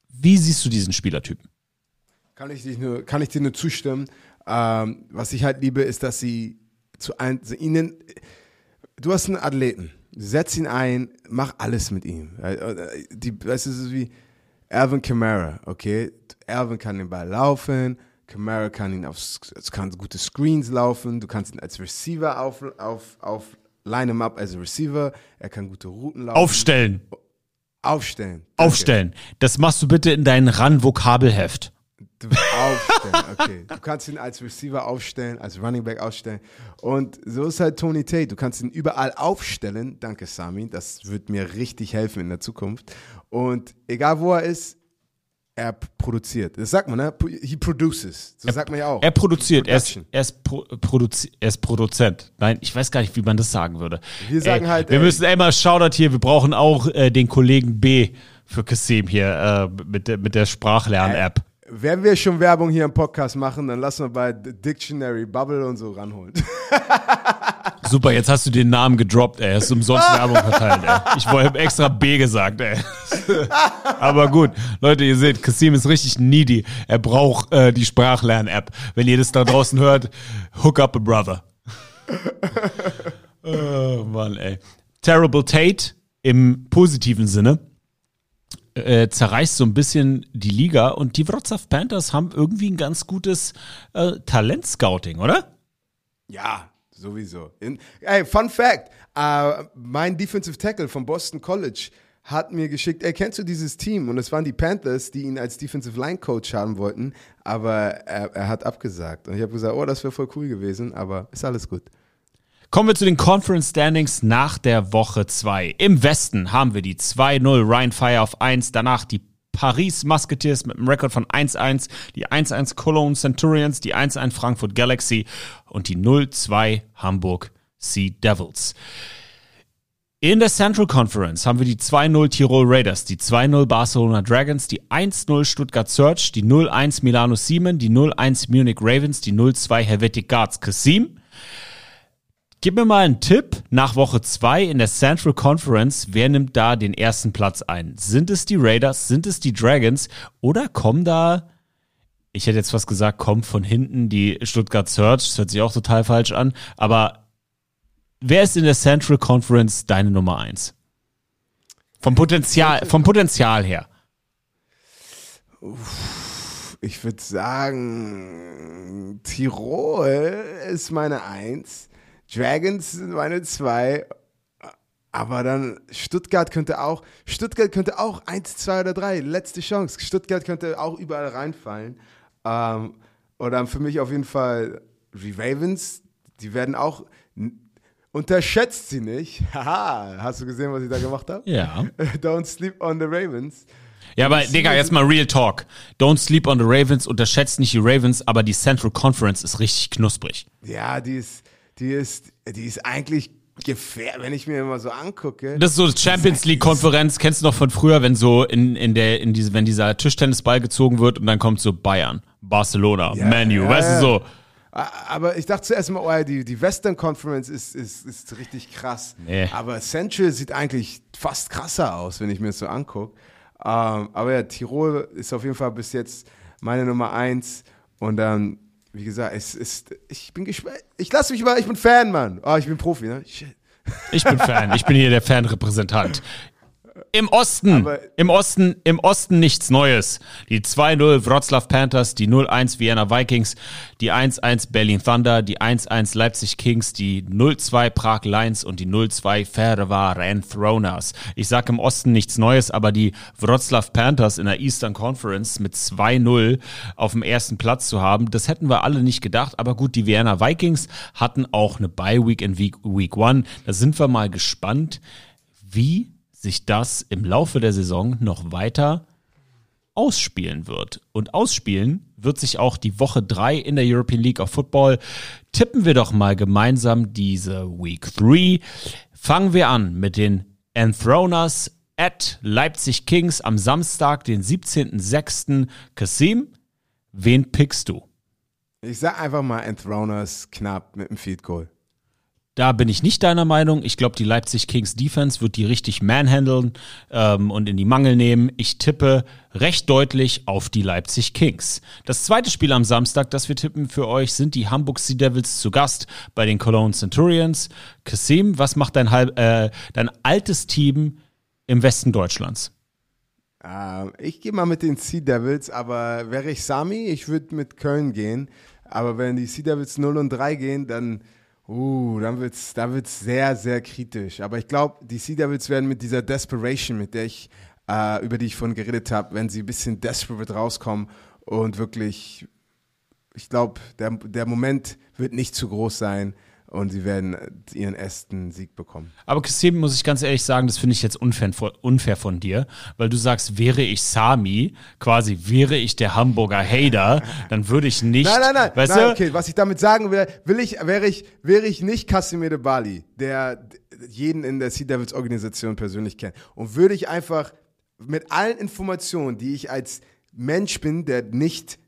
wie siehst du diesen Spielertypen? Kann ich, dich nur, kann ich dir nur zustimmen. Ähm, was ich halt liebe, ist, dass sie zu ein, zu ihnen, du hast einen Athleten, setz ihn ein, mach alles mit ihm. Äh, Die, weißt du, es ist wie Alvin Kamara, okay? Alvin kann den Ball laufen, Kamara kann ihn auf, kann gute Screens laufen, du kannst ihn als Receiver auf, auf, auf line him up als Receiver, er kann gute Routen laufen. Aufstellen. Aufstellen. Danke. Aufstellen. Das machst du bitte in dein RAN-Vokabelheft. Aufstellen, okay. Du kannst ihn als Receiver aufstellen, als Running Back aufstellen. Und so ist halt Tony Tate. Du kannst ihn überall aufstellen. Danke, Sami. Das wird mir richtig helfen in der Zukunft. Und egal wo er ist, er produziert. Das sagt man, ne? He produces. Das sagt man ja auch. Er produziert, er ist, er, ist Pro, Produzi er ist Produzent. Nein, ich weiß gar nicht, wie man das sagen würde. Wir sagen ey, halt, Wir ey- müssen einmal Shoutout hier, wir brauchen auch äh, den Kollegen B für Kasim hier äh, mit, der, mit der Sprachlern-App. Wenn wir schon Werbung hier im Podcast machen, dann lassen wir bei Dictionary Bubble und so ranholen. Super, jetzt hast du den Namen gedroppt, ey. Hast du umsonst Werbung verteilt, ey. Ich wollte extra B gesagt, ey. Aber gut, Leute, ihr seht, Kasim ist richtig needy. Er braucht äh, die Sprachlern-App. Wenn ihr das da draußen hört, hook up a brother. oh Mann, ey. Terrible Tate im positiven Sinne äh, zerreißt so ein bisschen die Liga und die Wrocław Panthers haben irgendwie ein ganz gutes äh, Talentscouting, oder? Ja, sowieso. In, ey, Fun Fact: äh, Mein Defensive Tackle vom Boston College hat mir geschickt, ey, kennst du dieses Team? Und es waren die Panthers, die ihn als Defensive Line Coach haben wollten, aber er, er hat abgesagt. Und ich habe gesagt, oh, das wäre voll cool gewesen, aber ist alles gut. Kommen wir zu den Conference Standings nach der Woche 2. Im Westen haben wir die 2-0 Ryan Fire auf 1, danach die Paris Musketeers mit einem Rekord von 1-1, die 1-1 Cologne Centurions, die 1-1 Frankfurt Galaxy und die 0-2 Hamburg Sea Devils. In der Central Conference haben wir die 2-0 Tirol Raiders, die 2-0 Barcelona Dragons, die 1-0 Stuttgart Search, die 0-1 Milano Siemen, die 0-1 Munich Ravens, die 0-2 Helvetic Guards. Kasim, Gib mir mal einen Tipp nach Woche 2 in der Central Conference. Wer nimmt da den ersten Platz ein? Sind es die Raiders? Sind es die Dragons? Oder kommen da, ich hätte jetzt fast gesagt, kommt von hinten die Stuttgart Search. Das hört sich auch total falsch an. Aber wer ist in der Central Conference deine Nummer 1? Vom Potenzial, vom Potenzial her. Ich würde sagen, Tirol ist meine Eins, Dragons sind meine Zwei, aber dann Stuttgart könnte auch, Stuttgart könnte auch eins, zwei oder drei, letzte Chance. Stuttgart könnte auch überall reinfallen. Ähm, oder für mich auf jeden Fall die Ravens, die werden auch, unterschätzt sie nicht. Haha, hast du gesehen, was ich da gemacht habe? Ja. Don't sleep on the Ravens. Ja, aber Digga, jetzt mal Real Talk. Don't sleep on the Ravens, unterschätzt nicht die Ravens, aber die Central Conference ist richtig knusprig. Ja, die ist, die ist, die ist eigentlich gefährlich, wenn ich mir immer so angucke. Das ist so Champions League Konferenz, kennst du noch von früher, wenn so in, in der in diese wenn dieser Tischtennisball gezogen wird und dann kommt so Bayern, Barcelona, Ja, Manu, ja, weißt du so. Aber ich dachte zuerst mal, oh ja, die, die Western Conference ist, ist, ist richtig krass. Nee. Aber Central sieht eigentlich fast krasser aus, wenn ich mir das so angucke. Ähm, aber ja, Tirol ist auf jeden Fall bis jetzt meine Nummer eins. Und dann, wie gesagt, es ist, ich bin gespannt. Ich lasse mich mal, ich bin Fan, Mann. Oh, ich bin Profi, ne? Shit. Ich bin Fan, ich bin hier der Fanrepräsentant. Im Osten, im Osten, im Osten nichts Neues. Die 2-0 Wroclaw Panthers, die 0-1 Vienna Vikings, die 1-1 Berlin Thunder, die 1-1 Leipzig Kings, die 0-2 Prag Lions und die 0-2 Ferencváros Throners. Ich sag im Osten nichts Neues, aber die Wroclaw Panthers in der Eastern Conference mit 2-0 auf dem ersten Platz zu haben, das hätten wir alle nicht gedacht. Aber gut, die Vienna Vikings hatten auch eine Bye Week in Week, Week One. Da sind wir mal gespannt, wie sich das im Laufe der Saison noch weiter ausspielen wird. Und ausspielen wird sich auch die Woche 3 in der European League of Football. Tippen wir doch mal gemeinsam diese Week 3. Fangen wir an mit den Enthroners at Leipzig Kings am Samstag, den 17.06. Kasim, wen pickst du? Ich sag einfach mal Enthroners knapp mit dem Field Goal. Da bin ich nicht deiner Meinung. Ich glaube, die Leipzig Kings Defense wird die richtig manhandeln ähm, und in die Mangel nehmen. Ich tippe recht deutlich auf die Leipzig Kings. Das zweite Spiel am Samstag, das wir tippen für euch, sind die Hamburg Sea Devils zu Gast bei den Cologne Centurions. Kasim, was macht dein, halb, äh, dein altes Team im Westen Deutschlands? Ähm, ich gehe mal mit den Sea Devils, aber wäre ich Sami, ich würde mit Köln gehen. Aber wenn die Sea Devils 0 und 3 gehen, dann, uh, dann wird es dann wird's sehr, sehr kritisch. Aber ich glaube, die Sea Devils werden mit dieser Desperation, mit der ich, äh, über die ich vorhin geredet habe, wenn sie ein bisschen desperate rauskommen und wirklich, ich glaube, der, der Moment wird nicht zu groß sein und sie werden ihren ersten Sieg bekommen. Aber Kasim, muss ich ganz ehrlich sagen, das finde ich jetzt unfair, unfair von dir, weil du sagst, wäre ich Sami, quasi wäre ich der Hamburger Hader, dann würde ich nicht. Nein, nein, nein. Weißt nein du? okay, was ich damit sagen will, will ich, wäre ich, wäre ich nicht Casimir de Bali, der jeden in der Sea Devils Organisation persönlich kennt. Und würde ich einfach mit allen Informationen, die ich als Mensch bin, der nicht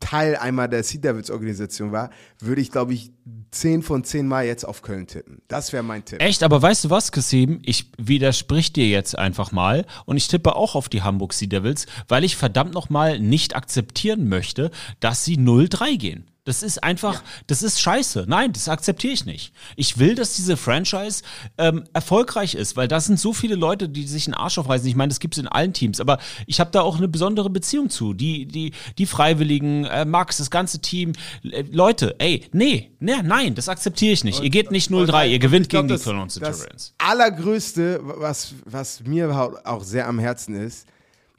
Teil einmal der Sea Devils Organisation war, würde ich, glaube ich, 10 von 10 Mal jetzt auf Köln tippen. Das wäre mein Tipp. Echt, aber weißt du was, Kasim? Ich widersprich dir jetzt einfach mal und ich tippe auch auf die Hamburg Sea Devils, weil ich verdammt nochmal nicht akzeptieren möchte, dass sie 0-3 gehen. Das ist einfach, das ist scheiße. Nein, das akzeptiere ich nicht. Ich will, dass diese Franchise ähm, erfolgreich ist, weil da sind so viele Leute, die sich einen Arsch aufreißen. Ich meine, das gibt es in allen Teams, aber ich habe da auch eine besondere Beziehung zu. Die, die, die Freiwilligen, äh, Max, das ganze Team. Äh, Leute, ey, nee, nee, nein, das akzeptiere ich nicht. ihr geht nicht 0-3, ihr gewinnt glaub, gegen die das- Cologne Das Centurions. allergrößte, was, was mir auch sehr am Herzen ist,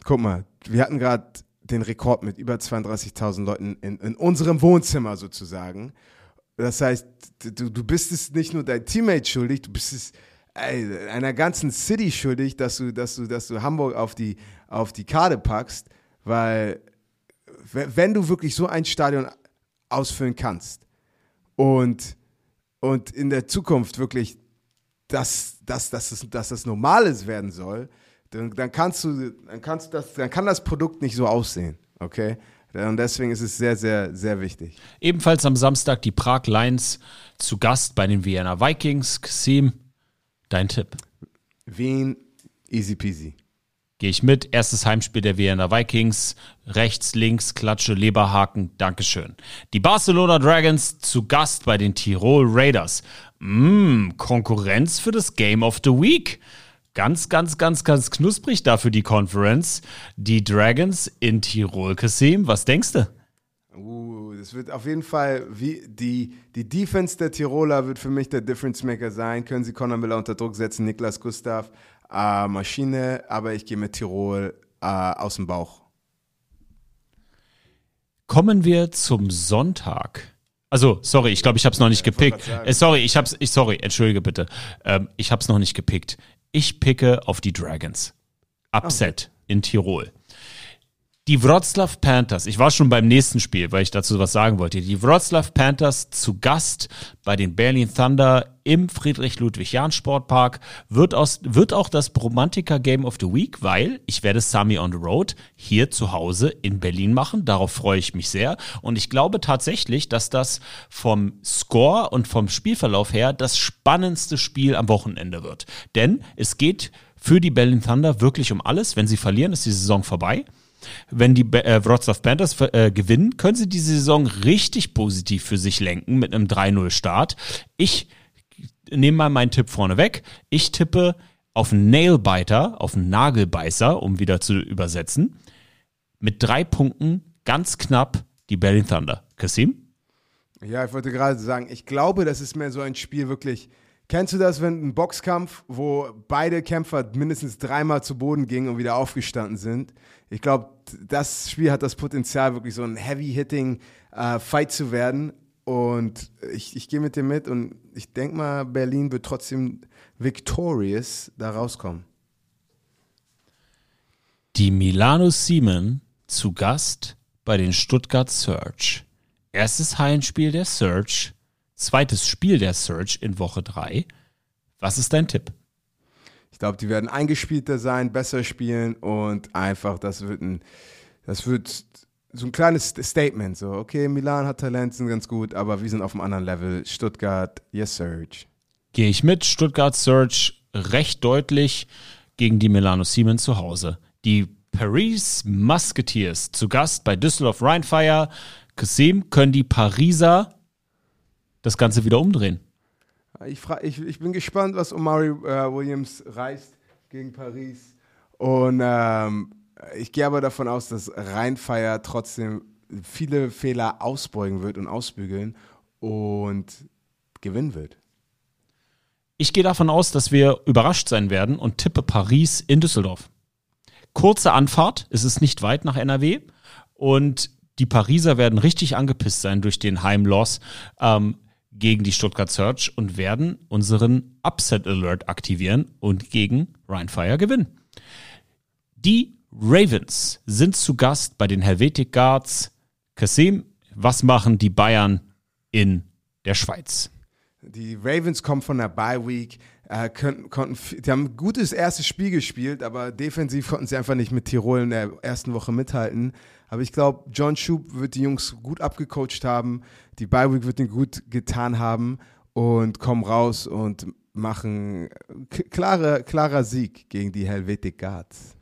guck mal, wir hatten gerade den Rekord mit über 32.000 Leuten in, in unserem Wohnzimmer sozusagen. Das heißt, du, du bist es nicht nur dein Teammate schuldig, du bist es ey, einer ganzen City schuldig, dass du, dass du, dass du Hamburg auf die, auf die Karte packst, weil wenn du wirklich so ein Stadion ausfüllen kannst und, und in der Zukunft wirklich dass, dass, dass, das, dass das Normales werden soll, dann, dann kannst du, dann kannst du das, dann kann das Produkt nicht so aussehen, okay? Und deswegen ist es sehr, sehr, sehr wichtig. Ebenfalls am Samstag die Prag Lions zu Gast bei den Vienna Vikings. Kasim, dein Tipp. Wien, easy peasy. Gehe ich mit. Erstes Heimspiel der Vienna Vikings. Rechts, links, Klatsche, Leberhaken. Dankeschön. Die Barcelona Dragons zu Gast bei den Tirol Raiders. Mmm, Konkurrenz für das Game of the Week. Ganz, ganz, ganz, ganz knusprig da für die Conference. Die Dragons in Tirol. Kasim, was denkst du? Uh, das wird auf jeden Fall, wie die, die Defense der Tiroler wird für mich der Difference Maker sein. Können sie Conor Miller unter Druck setzen, Niklas Gustav, äh, Maschine, aber ich gehe mit Tirol äh, aus dem Bauch. Kommen wir zum Sonntag. Also, sorry, ich glaube, ich habe es noch nicht gepickt. Äh, sorry, ich hab's, ich, sorry, entschuldige bitte. Ähm, ich habe es noch nicht gepickt. Ich picke auf die Dragons. Upset in Tirol. Die Wroclaw Panthers, ich war schon beim nächsten Spiel, weil ich dazu was sagen wollte. Die Wroclaw Panthers zu Gast bei den Berlin Thunder im Friedrich-Ludwig-Jahn-Sportpark wird, wird auch das Bromantiker Game of the Week, weil ich werde Sami on the Road hier zu Hause in Berlin machen. Darauf freue ich mich sehr. Und ich glaube tatsächlich, dass das vom Score und vom Spielverlauf her das spannendste Spiel am Wochenende wird. Denn es geht für die Berlin Thunder wirklich um alles. Wenn sie verlieren, ist die Saison vorbei. Wenn die äh, Wroclaw Panthers äh, gewinnen, können sie diese Saison richtig positiv für sich lenken mit einem 3-0-Start. Ich nehme mal meinen Tipp vorne weg. Ich tippe auf einen Nailbiter, auf einen Nagelbeißer, um wieder zu übersetzen. Mit drei Punkten ganz knapp die Berlin Thunder. Kasim? Ja, ich wollte gerade sagen, ich glaube, das ist mehr so ein Spiel wirklich. Kennst du das, wenn ein Boxkampf, wo beide Kämpfer mindestens dreimal zu Boden gingen und wieder aufgestanden sind? Ich glaube, das Spiel hat das Potenzial, wirklich so ein Heavy-Hitting äh, zu werden. Und ich, ich gehe mit dir mit und ich denke mal, Berlin wird trotzdem victorious da rauskommen. Die Milano Siemen zu Gast bei den Stuttgart Search. Erstes Hallenspiel der Search, zweites Spiel der Search in Woche 3. Was ist dein Tipp? Ich glaube, die werden eingespielter sein, besser spielen und einfach, das wird ein, das wird so ein kleines Statement. So, okay, Milan hat Talent, sind ganz gut, aber wir sind auf einem anderen Level. Stuttgart, yes, Surge. Gehe ich mit. Stuttgart Search recht deutlich gegen die Milano Siemens zu Hause. Die Paris Musketeers zu Gast bei Düsseldorf Rheinfire. Kasim, können die Pariser das Ganze wieder umdrehen? Ich, frag, ich, ich bin gespannt, was Omari äh, Williams reißt gegen Paris. Und ähm, ich gehe aber davon aus, dass Rheinfire trotzdem viele Fehler ausbeugen wird und ausbügeln und gewinnen wird. Ich gehe davon aus, dass wir überrascht sein werden und tippe Paris in Düsseldorf. Kurze Anfahrt, es ist nicht weit nach NRW und die Pariser werden richtig angepisst sein durch den Heimloss ähm, gegen die Stuttgart Search und werden unseren Upset Alert aktivieren und gegen Rheinfire gewinnen. Die Ravens sind zu Gast bei den Helvetic Guards. Kassim, was machen die Bayern in der Schweiz? Die Ravens kommen von der Bye Week, äh, konnten, konnten, die haben ein gutes erstes Spiel gespielt, aber defensiv konnten sie einfach nicht mit Tirol in der ersten Woche mithalten. Aber ich glaube, John Schub wird die Jungs gut abgecoacht haben, die Bye Week wird ihnen gut getan haben und kommen raus und machen klare, klarer Sieg gegen die Helvetic Guards.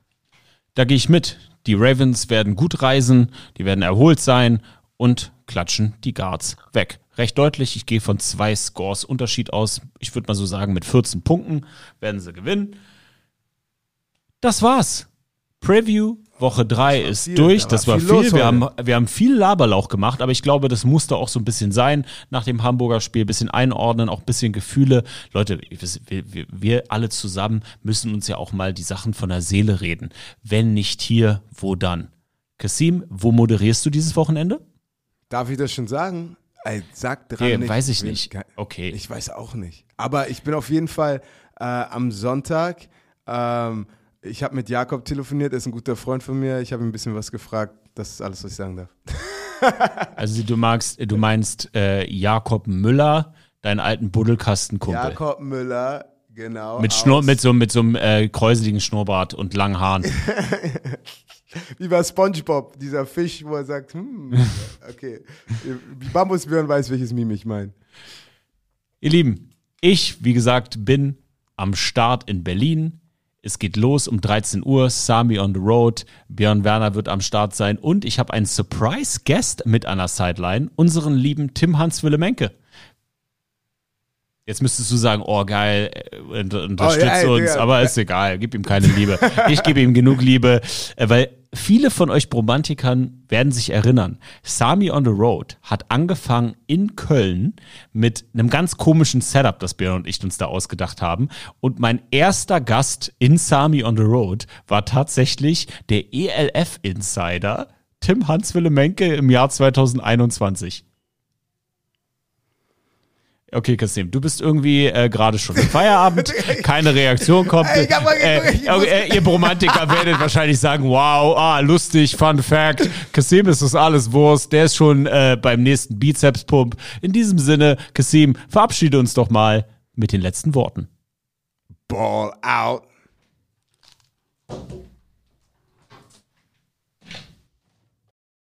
Da gehe ich mit. Die Ravens werden gut reisen, die werden erholt sein und klatschen die Guards weg. Recht deutlich, ich gehe von zwei Scores Unterschied aus. Ich würde mal so sagen, mit 14 Punkten werden sie gewinnen. Das war's. Preview Woche 3 ist viel, durch. da Das war viel viel. Wir haben, wir haben viel Laberlauch gemacht, aber ich glaube, das musste auch so ein bisschen sein. Nach dem Hamburger Spiel ein bisschen einordnen, auch ein bisschen Gefühle. Leute, wir, wir, wir alle zusammen müssen uns ja auch mal die Sachen von der Seele reden. Wenn nicht hier, wo dann? Kasim, wo moderierst du dieses Wochenende? Darf ich das schon sagen? Ey, sag dran Nee, nicht. weiß ich nicht. Okay. Ich weiß auch nicht. Aber ich bin auf jeden Fall äh, am Sonntag. Ähm, ich habe mit Jakob telefoniert, er ist ein guter Freund von mir. Ich habe ihm ein bisschen was gefragt. Das ist alles, was ich sagen darf. Also du magst, du meinst äh, Jakob Müller, deinen alten Buddelkastenkumpel. Jakob Müller, genau. Mit, Schnur, mit so, mit so einem äh, kräuseligen Schnurrbart und langen Haaren. Wie bei SpongeBob, dieser Fisch, wo er sagt, hm, okay. Bambusbjörn weiß, welches Meme ich meine. Ihr Lieben, ich, wie gesagt, bin am Start in Berlin. Es geht los um 13 Uhr, Sami on the Road, Björn Werner wird am Start sein und ich habe einen Surprise-Guest mit an der Sideline, unseren lieben Tim Hans Willemenke. Jetzt müsstest du sagen, oh geil, äh, unter- unterstützt Oh, ja, uns, Digga. aber ist egal, gib ihm keine Liebe. Ich gebe ihm genug Liebe, äh, weil viele von euch Bromantikern werden sich erinnern, Sami on the Road hat angefangen in Köln mit einem ganz komischen Setup, das Björn und ich uns da ausgedacht haben. Und mein erster Gast in Sami on the Road war tatsächlich der ELF-Insider Tim Hans-Wille Menke im Jahr 2021. Okay, Kassim, du bist irgendwie äh, gerade schon im Feierabend, keine Reaktion kommt. Ey, ich hab mal äh, geguckt, okay, äh, ihr Bromantiker werdet wahrscheinlich sagen, wow, ah, lustig, Fun Fact, Kassim ist das alles Wurst, der ist schon äh, beim nächsten Bizeps-Pump. In diesem Sinne, Kassim, verabschiede uns doch mal mit den letzten Worten. Ball out.